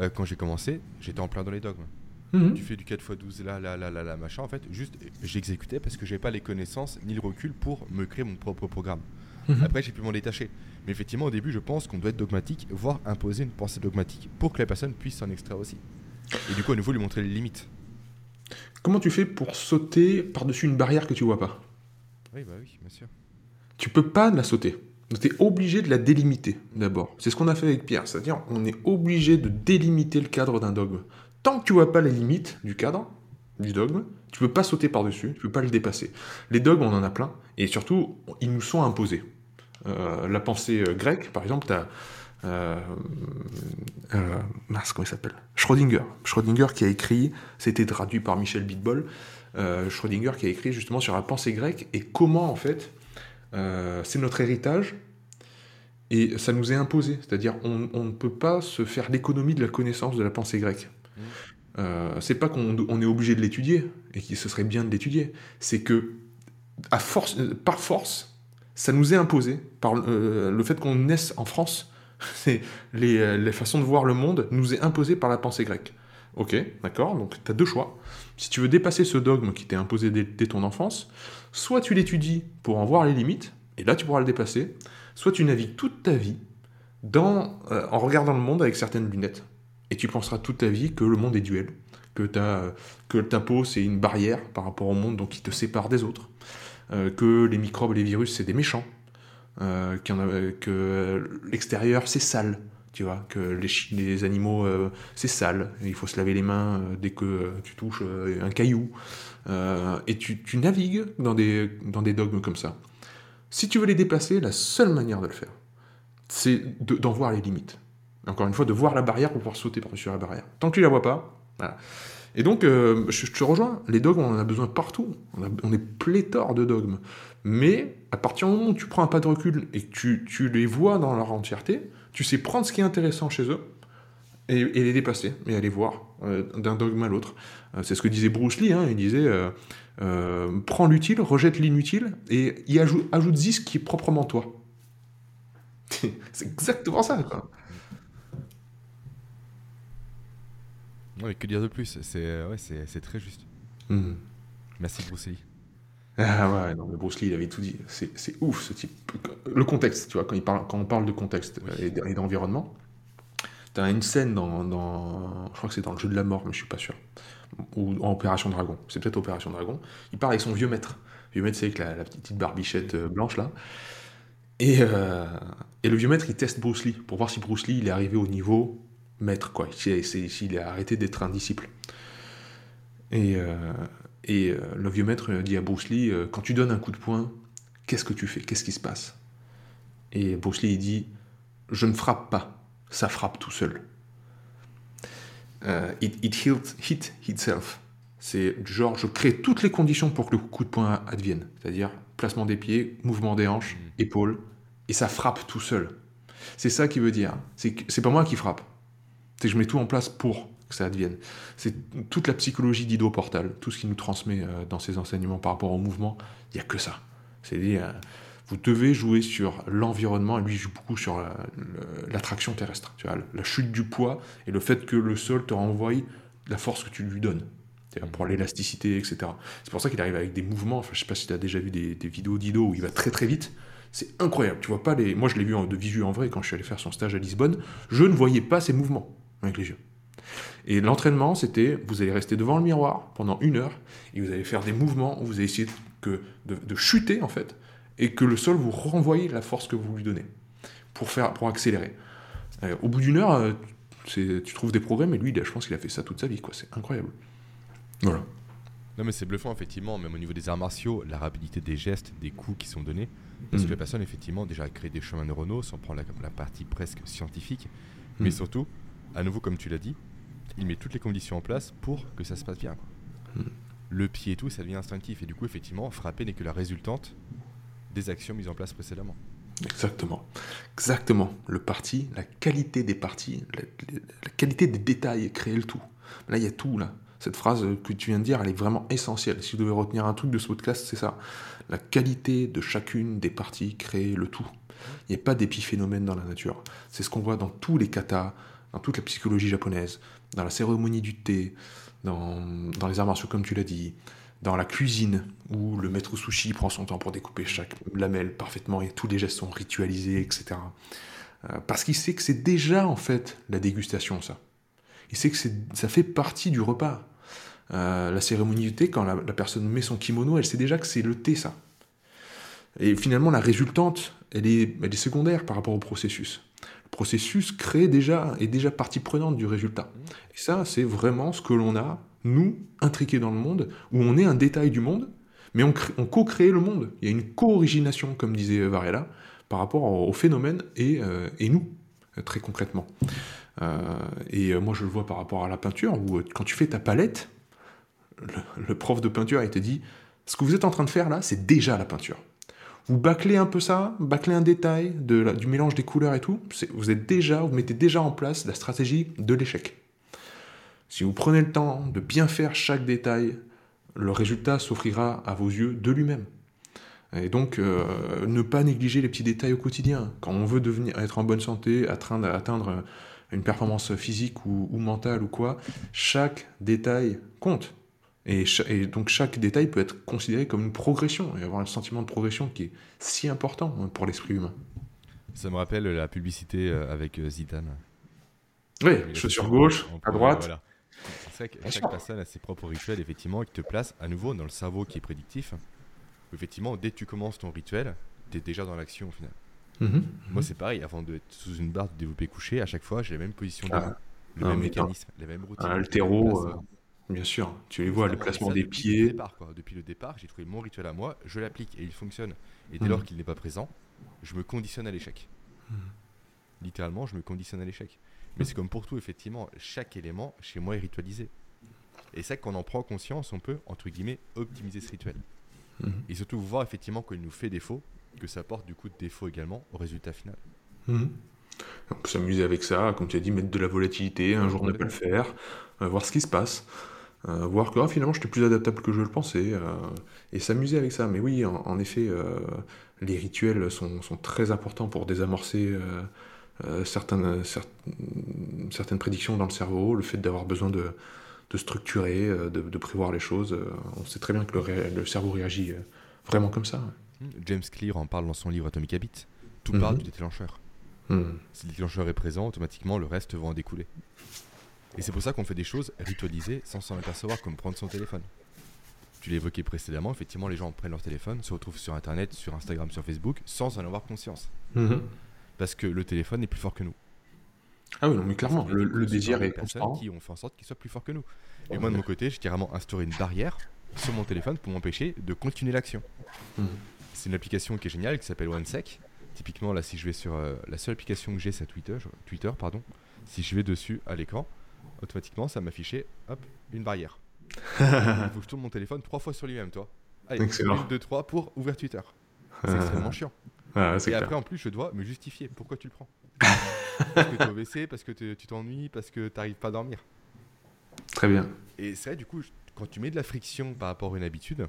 euh, quand j'ai commencé, j'étais en plein dans les dogmes. Mhm. Tu fais du 4x12 là, là, là, là, là, machin. En fait, juste, j'exécutais parce que j'avais pas les connaissances ni le recul pour me créer mon propre programme. Mhm. Après, j'ai pu m'en détacher. Mais effectivement, au début, je pense qu'on doit être dogmatique, voire imposer une pensée dogmatique pour que la personne puisse s'en extraire aussi. Et du coup, à nouveau, lui montrer les limites. Comment tu fais pour sauter par-dessus une barrière que tu vois pas? Oui, bah oui, bien sûr. Tu peux pas la sauter. Tu es obligé de la délimiter d'abord. C'est ce qu'on a fait avec Pierre, c'est-à-dire on est obligé de délimiter le cadre d'un dogme. Tant que tu vois pas les limites du cadre, du dogme, tu peux pas sauter par-dessus, tu peux pas le dépasser. Les dogmes, on en a plein, et surtout, ils nous sont imposés. Euh, la pensée euh, grecque, par exemple, tu as... Euh, euh, mince, comment il s'appelle? Schrödinger. Schrödinger qui a écrit, c'était traduit par Michel Bitbol, euh, Schrödinger qui a écrit justement sur la pensée grecque et comment en fait c'est notre héritage et ça nous est imposé. C'est-à-dire on, on ne peut pas se faire l'économie de la connaissance de la pensée grecque. Mm. Euh, c'est pas qu'on on est obligé de l'étudier et que ce serait bien de l'étudier. C'est que à force, par force, ça nous est imposé par euh, le fait qu'on naisse en France. Les, euh, les façons de voir le monde nous est imposé par la pensée grecque. Ok, d'accord. Donc tu as deux choix. Si tu veux dépasser ce dogme qui t'est imposé dès, ton enfance, soit tu l'étudies pour en voir les limites, et là tu pourras le dépasser, soit tu navigues toute ta vie euh, en regardant le monde avec certaines lunettes, et tu penseras toute ta vie que le monde est duel, que, t'as- que ta peau c'est une barrière par rapport au monde donc qui te sépare des autres, que les microbes et les virus c'est des méchants, euh, que l'extérieur c'est sale, tu vois, que les, animaux euh, c'est sale, il faut se laver les mains euh, dès que euh, tu touches euh, un caillou, Euh, et tu, navigues dans des, dans des dogmes comme ça. Si tu veux les dépasser, la seule manière de le faire, c'est de- d'en voir les limites. Encore une fois, de voir la barrière pour pouvoir sauter par-dessus la barrière. Tant que tu la vois pas, voilà. Et donc, euh, je, te rejoins, les dogmes, on en a besoin partout. On, est pléthore de dogmes. Mais à partir du moment où tu prends un pas de recul et que tu, les vois dans leur entièreté, tu sais prendre ce qui est intéressant chez eux et, les dépasser, et aller voir euh, d'un dogme à l'autre. Euh, c'est ce que disait Bruce Lee, hein, il disait prends l'utile, rejette l'inutile, et y ajoute, ajoute-y ce qui est proprement toi. c'est exactement ça. Quoi. Ouais, que dire de plus C'est euh, ouais, c'est très juste. Mhm. Merci Bruce Lee. Ah ouais, non, mais Bruce Lee, il avait tout dit. C'est ouf, ce type. Le contexte, tu vois, quand, il parle, quand on parle de contexte Oui. et d'environnement, t'as une scène dans, dans- Je crois que c'est dans le jeu de la mort, mais je suis pas sûr. Ou en Opération Dragon. C'est peut-être Opération Dragon. Il parle avec son vieux maître. Le vieux maître, c'est avec la, la petite barbichette euh, blanche, là. Et, euh, et le vieux maître, il teste Bruce Lee pour voir si Bruce Lee, il est arrivé au niveau maître, quoi. Si- S'il a arrêté d'être un disciple. Et, euh, et euh, le vieux maître dit à Bruce Lee, euh, quand tu donnes un coup de poing, qu'est-ce que tu fais? Qu'est-ce qui se passe Et Bruce Lee il dit, je ne frappe pas, ça frappe tout seul. Euh, it, it hit, hit itself. C'est du genre, je crée toutes les conditions pour que le coup de poing advienne. C'est-à-dire placement des pieds, mouvement des hanches, Mhm. épaules, et ça frappe tout seul. C'est ça qui veut dire. C'est pas moi qui frappe. C'est que je mets tout en place pour que ça advienne. C'est toute la psychologie d'Ido Portal, tout ce qu'il nous transmet euh, dans ses enseignements par rapport au mouvement, il n'y a que ça. C'est-à-dire, euh, vous devez jouer sur l'environnement, et lui il joue beaucoup sur la- le- l'attraction terrestre, tu vois, la chute du poids et le fait que le sol te renvoie la force que tu lui donnes. Pour l'élasticité, etc. C'est pour ça qu'il arrive avec des mouvements. Enfin, je sais pas si tu as déjà vu des, des vidéos d'Ido où il va très très vite. C'est incroyable. Tu vois pas les. Moi, je l'ai vu de visu en vrai quand je suis allé faire son stage à Lisbonne. Je ne voyais pas ces mouvements avec les yeux. Et l'entraînement, c'était vous allez rester devant le miroir pendant une heure et vous allez faire des mouvements où vous allez essayer que, de, de chuter en fait et que le sol vous renvoie la force que vous lui donnez pour, faire, pour accélérer. Euh, au bout d'une heure, euh, tu trouves des progrès, mais lui, je pense qu'il a fait ça toute sa vie. quoi. C'est incroyable. Voilà. Non mais c'est bluffant effectivement, même au niveau des arts martiaux, la rapidité des gestes, des coups qui sont donnés, parce que la personne effectivement déjà a créé des chemins neuronaux, sans prendre la, la partie presque scientifique, mais Mhm. surtout, à nouveau comme tu l'as dit, il met toutes les conditions en place pour que ça se passe bien. quoi. Mhm. Le pied et tout, ça devient instinctif, et du coup effectivement, frapper n'est que la résultante des actions mises en place précédemment. Exactement. Exactement. Le parti, la qualité des parties, la, qualité des détails, créer le tout. Là, il y a tout, là. Cette phrase que tu viens de dire, elle est vraiment essentielle. Si vous devez retenir un truc de ce podcast, c'est ça. La qualité de chacune des parties, créer le tout. Il n'y a pas d'épiphénomène dans la nature. C'est ce qu'on voit dans tous les katas, dans toute la psychologie japonaise, dans la cérémonie du thé, dans, dans les arts martiaux comme tu l'as dit, dans la cuisine, où le maître sushi prend son temps pour découper chaque lamelle parfaitement et tous les gestes sont ritualisés, etc. Euh, parce qu'il sait que c'est déjà en fait la dégustation, ça. Il sait que ça fait partie du repas. Euh, la cérémonie du thé, quand la, personne met son kimono, elle sait déjà que c'est le thé, ça. Et finalement, la résultante, elle est, elle est secondaire par rapport au processus. Le processus crée déjà, est déjà partie prenante du résultat. Et ça, c'est vraiment ce que l'on a nous, intriqués dans le monde, où on est un détail du monde, mais on, co-crée le monde. Il y a une co-origination, comme disait Varela, par rapport au, phénomène et, euh, nous, très concrètement. Euh, et euh, moi, je le vois par rapport à la peinture, où quand tu fais ta palette, le, prof de peinture, il te dit, ce que vous êtes en train de faire là, c'est déjà la peinture. Vous bâclez un peu ça, bâclez un détail du mélange des couleurs et tout, vous êtes déjà, vous mettez déjà en place la stratégie de l'échec. Si vous prenez le temps de bien faire chaque détail, le résultat s'offrira à vos yeux de lui-même. Et donc, euh, ne pas négliger les petits détails au quotidien. Quand on veut devenir, être en bonne santé, atteindre une performance physique ou, mentale ou quoi, chaque détail compte. Et, et, donc chaque détail peut être considéré comme une progression, et avoir un sentiment de progression qui est si important pour l'esprit humain. Ça me rappelle la publicité euh, avec euh, Zidane. Oui, chaussure gauche, à droite. C'est vrai que chaque personne a ses propres rituels, effectivement, qui te place à nouveau dans le cerveau qui est prédictif. Effectivement, dès que tu commences ton rituel, tu es déjà dans l'action au final. Mhm. Moi, c'est pareil, avant d'être sous une barre de développé couché, à chaque fois, j'ai la même position ah. le même mécanisme, les mêmes routines. Altéro, euh, bien sûr, tu les vois, le placement des pieds. Le départ, quoi. Depuis le départ, j'ai trouvé mon rituel à moi, je l'applique et il fonctionne. Et dès mhm. lors qu'il n'est pas présent, je me conditionne à l'échec. Mhm. Littéralement, je me conditionne à l'échec. Mais c'est comme pour tout, effectivement, chaque élément chez moi est ritualisé. Et c'est qu'on en prend conscience, on peut, entre guillemets, optimiser ce rituel. Et surtout voir effectivement qu'il nous fait défaut, que ça apporte du coup de défaut également au résultat final. On peut s'amuser avec ça, comme tu as dit, mettre de la volatilité, un jour ne pas le faire, euh, voir ce qui se passe, euh, voir que ah, finalement j'étais plus adaptable que je le pensais, euh, et s'amuser avec ça. Mais oui, en, effet, les rituels sont, sont, très importants pour désamorcer euh, certaines, certaines prédictions dans le cerveau, le fait d'avoir besoin de, de structurer, euh, de, prévoir les choses. Euh, on sait très bien que le, le cerveau réagit vraiment comme ça. James Clear en parle dans son livre Atomic Habits. Tout part mhm. du déclencheur. Mhm. Si le déclencheur est présent, automatiquement le reste va en découler. Et c'est pour ça qu'on fait des choses ritualisées sans s'en apercevoir, comme prendre son téléphone. Tu l'as évoqué précédemment, effectivement, les gens prennent leur téléphone, se retrouvent sur Internet, sur Instagram, sur Facebook, sans en avoir conscience. Mhm parce que le téléphone est plus fort que nous. Ah oui, non, mais clairement, le, désir est constant. qui ont fait en sorte qu'il soit plus fort que nous. Et moi, de mon côté, j'ai carrément instauré une barrière sur mon téléphone pour m'empêcher de continuer l'action. Hmm. C'est une application qui est géniale qui s'appelle OneSec. Typiquement, là, si je vais sur euh, la seule application que j'ai, c'est Twitter, Twitter, pardon. Si je vais dessus à l'écran, automatiquement, ça m'affichait, hop, une barrière. Il faut que je tourne mon téléphone trois fois sur lui-même, toi. Allez, Excellent. une, deux, trois pour ouvrir Twitter. C'est extrêmement chiant. Ah, et après, en plus, je dois me justifier. Pourquoi tu le prends? Parce que tu es au WC, parce que tu t'ennuies, parce que tu n'arrives pas à dormir. Très bien. Et c'est vrai, du coup, quand tu mets de la friction par rapport à une habitude,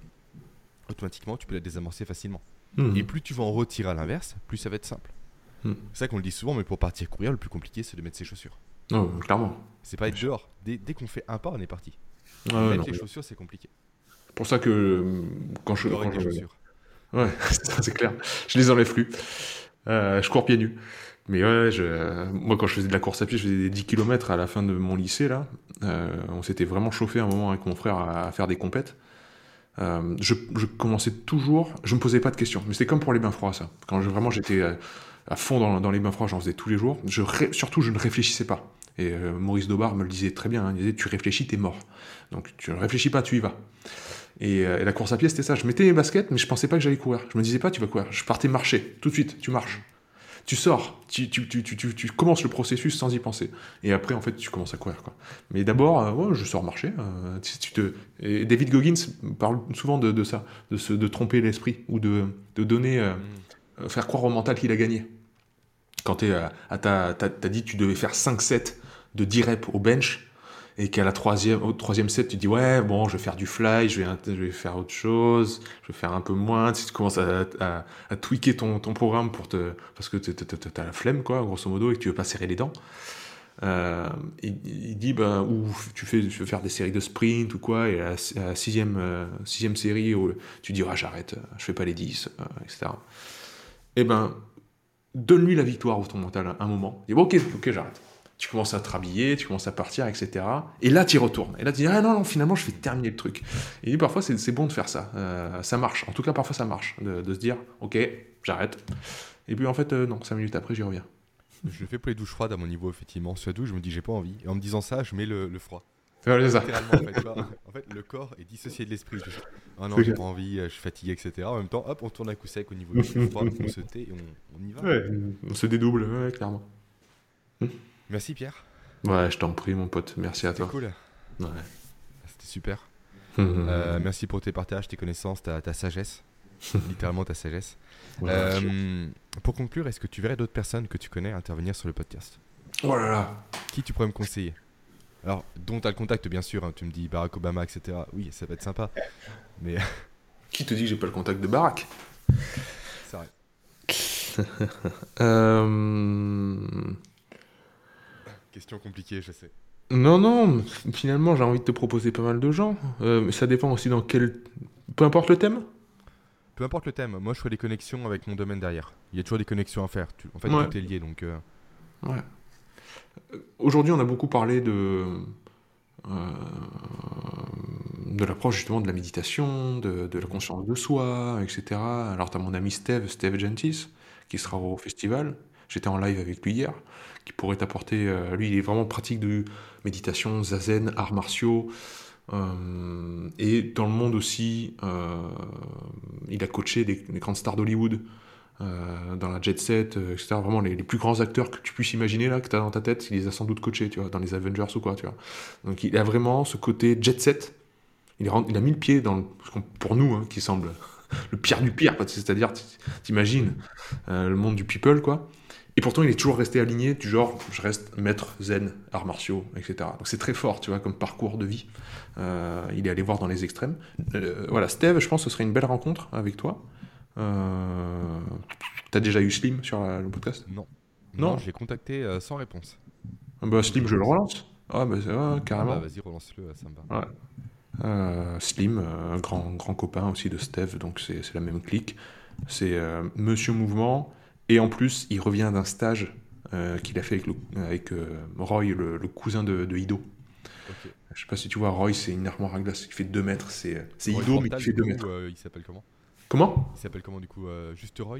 automatiquement, tu peux la désamorcer facilement. Hmm. Et plus tu vas en retirer à l'inverse, plus ça va être simple. Hmm. C'est ça qu'on le dit souvent, mais pour partir courir, le plus compliqué, c'est de mettre ses chaussures. Non, clairement. C'est pas être dehors. Dès, dès qu'on fait un pas, on est parti. mettre les chaussures, c'est compliqué. Pour ça que euh, quand je. Quand je... Chaussures. Ouais, c'est clair. Je les enlève plus. Euh, je cours pieds nus. Mais ouais, je, moi quand je faisais de la course à pied, je faisais des 10 km à la fin de mon lycée là. Euh, on s'était vraiment chauffé un moment avec mon frère à, faire des compètes. Euh, je, je, commençais toujours, je me posais pas de questions, mais c'était comme pour les bains froids ça. Quand je, vraiment j'étais à fond dans, dans, les bains froids, j'en faisais tous les jours. Je surtout je ne réfléchissais pas. Et Maurice Dobar me le disait très bien, hein, il disait tu réfléchis, t'es mort. Donc tu ne réfléchis pas, tu y vas. Euh, et, la course à pied, c'était ça. Je mettais mes baskets, mais je pensais pas que j'allais courir. Je me disais pas, tu vas courir. Je partais marcher, tout de suite, tu marches. Tu sors, tu, tu, tu, tu, commences le processus sans y penser. Et après, en fait, tu commences à courir. Quoi. Mais d'abord, euh, je sors marcher. Euh, tu te... Et David Goggins parle souvent de, de ça, de, se, de tromper l'esprit, ou de, de donner, mm. faire croire au mental qu'il a gagné. Quand tu as, dit que tu devais faire 5 sets de 10 reps au bench, et qu'à la troisième, au troisième set, tu dis ouais, bon, je vais faire du fly, je vais, je vais faire autre chose, je vais faire un peu moins. Tu, commences à, à, tweaker ton, ton, programme pour te, parce que tu as la flemme, quoi, grosso modo, et que tu veux pas serrer les dents. Euh, il, dit, ben, ou tu, fais, tu veux faire des séries de sprint ou quoi, et à la, à sixième, euh, sixième série, tu dis, ah, j'arrête, je fais pas les 10, euh, etc. Eh ben, donne-lui la victoire au ton mental à un moment. Dit, bon, ok, ok, j'arrête. Tu commences à te tu commences à partir, etc. Et là, tu y retournes. Et là, tu dis, ah non, non, finalement, je vais terminer le truc. Et parfois, c'est bon de faire ça. Euh, ça marche. En tout cas, parfois, ça marche. De, de se dire, ok, j'arrête. Et puis, en fait, euh, non, cinq minutes après, j'y reviens. Je fais pour les douches froides à mon niveau, effectivement. Sur la douche, je me dis j'ai pas envie. Et en me disant ça, je mets le, le froid. Ouais, c'est ça. Littéralement, en fait, tu vois. En fait, le corps est dissocié de l'esprit. Ah non, j'ai pas envie, euh, je suis fatigué, etc. En même temps, hop, on tourne à coup sec au niveau du froid, on se tait et on, on y va. Ouais, on se dédouble, ouais, clairement. Merci Pierre. Ouais, je t'en prie, mon pote. Merci à C'était toi. cool. Ouais. C'était super. Mhm. Euh, merci pour tes partages, tes connaissances, ta, ta sagesse. Littéralement ta sagesse. Ouais, Euh, pour conclure, est-ce que tu verrais d'autres personnes que tu connais intervenir sur le podcast? Oh là là. Qui tu pourrais me conseiller? Alors, dont tu as le contact, bien sûr. hein, tu me dis Barack Obama, etc. Oui, ça va être sympa. Mais Qui te dit que j'ai pas le contact de Barack? C'est vrai. Euh, Question compliquée, je sais. Non, non, finalement, j'ai envie de te proposer pas mal de gens. Euh, mais ça dépend aussi dans quel. Peu importe le thème? Peu importe le thème, moi je fais des connexions avec mon domaine derrière. Il y a toujours des connexions à faire. En fait, Ouais. tout est lié, donc. euh, Ouais. Aujourd'hui, on a beaucoup parlé de. euh, de l'approche justement de la méditation, de, la conscience de soi, etc. Alors, tu as mon ami Steve, Steve Gentis, qui sera au festival. J'étais en live avec lui hier, qui pourrait t'apporter. euh, lui, il est vraiment pratique de méditation, zazen, arts martiaux. euh, et dans le monde aussi, il a coaché des, des grandes stars d'Hollywood. Euh, dans la jet set, euh, etc. Vraiment les, plus grands acteurs que tu puisses imaginer là, que tu as dans ta tête, il les a sans doute coachés, tu vois, dans les Avengers ou quoi, tu vois. Donc il a vraiment ce côté jet set. Il, a mis le pied dans le, pour nous, hein, qui semble le pire du pire, c'est-à-dire, t'imagines euh, le monde du people, quoi. Et pourtant, il est toujours resté aligné, du genre, je reste maître zen, arts martiaux, etc. Donc c'est très fort, tu vois, comme parcours de vie. Euh, il est allé voir dans les extrêmes. Voilà, Steve, je pense que ce serait une belle rencontre avec toi. Euh, T'as déjà eu Slim sur la- le podcast? Non. Non? Non, j'ai contacté euh, sans réponse. Ah Bah, Slim, je le relance. Ah, bah, Ah carrément. bah, vas-y, relance-le, ça me va. Euh, Slim, euh, grand, grand copain aussi de Steve, donc c'est la même clique. C'est euh, Monsieur Mouvement, et en plus, il revient d'un stage euh, qu'il a fait avec, le- avec euh, Roy, le, le cousin de, de Ido. Ok. Je sais pas si tu vois, Roy, c'est une armoire à glace qui fait 2 mètres. C'est Ido, mais qui fait du 2 coup, mètres. euh, il s'appelle comment? Comment Il s'appelle comment du coup euh, Juste Roy?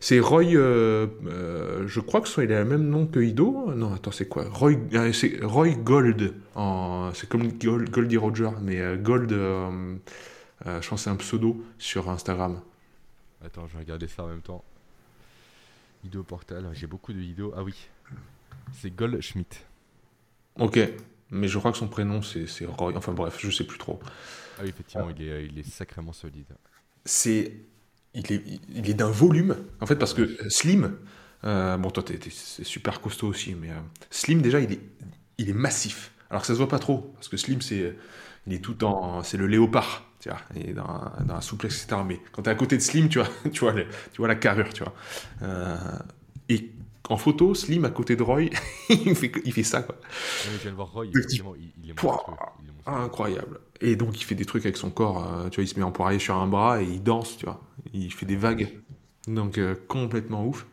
C'est Roy, euh, euh, je crois que soit il a le même nom que Ido. Non, attends, c'est quoi? Roy, euh, c'est Roy Gold. C'est comme Gold, Goldie Roger, mais Gold, je pense que c'est un pseudo sur Instagram. Attends, je vais regarder ça en même temps. Ido Portal, j'ai beaucoup de Ido. Ah oui. C'est Goldschmidt. Ok, mais je crois que son prénom c'est c'est Roy. Enfin bref, je sais plus trop. Ah oui, effectivement, il, est, il est sacrément solide. C'est, il est, il est d'un volume. En fait, parce que euh, Slim, euh, bon toi t'es, t'es- c'est super costaud aussi, mais euh, Slim déjà il est, il est massif. Alors que ça se voit pas trop, parce que Slim c'est, il est tout en, c'est le léopard, tu vois, il est dans, dans la souplesse, etc. Mais quand t'es à côté de Slim, tu vois, tu vois, le- tu vois la carrure, tu vois. Euh, et en photo, Slim à côté de Roy, il fait, il fait ça quoi. Je viens de voir Roy, il, il est Pouah. monstrueux. Il est monstrueux. Incroyable. Et donc il fait des trucs avec son corps, euh, tu vois, il se met en poirier sur un bras et il danse, tu vois. Il fait des vagues. Donc euh, complètement ouf.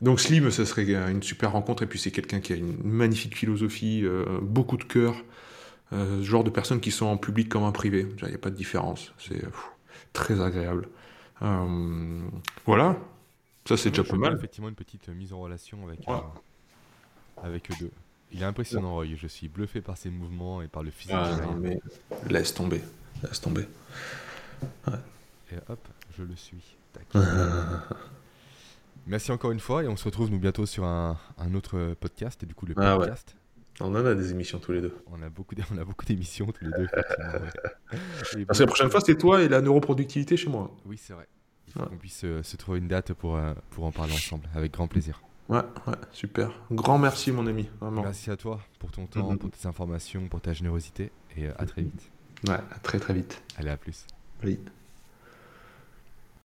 Donc Slim, ce serait euh, une super rencontre. Et puis c'est quelqu'un qui a une magnifique philosophie, euh, beaucoup de cœur. Ce genre de personnes qui sont en public comme en privé. Il n'y a pas de différence. C'est très agréable. Voilà. Ça c'est déjà pas mal. effectivement une petite mise en relation avec, avec eux deux. Il est impressionnant, Roy. Je suis bluffé par ses mouvements et par le physique. Ah, derrière. non, mais laisse tomber. Laisse tomber. Et hop, je le suis. Tac. Merci encore une fois et on se retrouve nous bientôt sur un, un autre podcast et du coup le Ah ouais. On en a des émissions tous les deux. On a beaucoup, on a beaucoup d'émissions tous les deux. effectivement, ouais. Et Parce que la prochaine fois, c'est toi et la neuroproductivité chez moi. Oui, c'est vrai. Il faut Ouais. qu'on puisse euh, se trouver une date pour, euh, pour en parler ensemble, avec grand plaisir. Ouais, ouais, super. Grand merci, mon ami. Vraiment. Merci à toi pour ton temps, Mhm. pour tes informations, pour ta générosité et euh, à très vite. Ouais, à très très vite. Allez, à plus. Oui.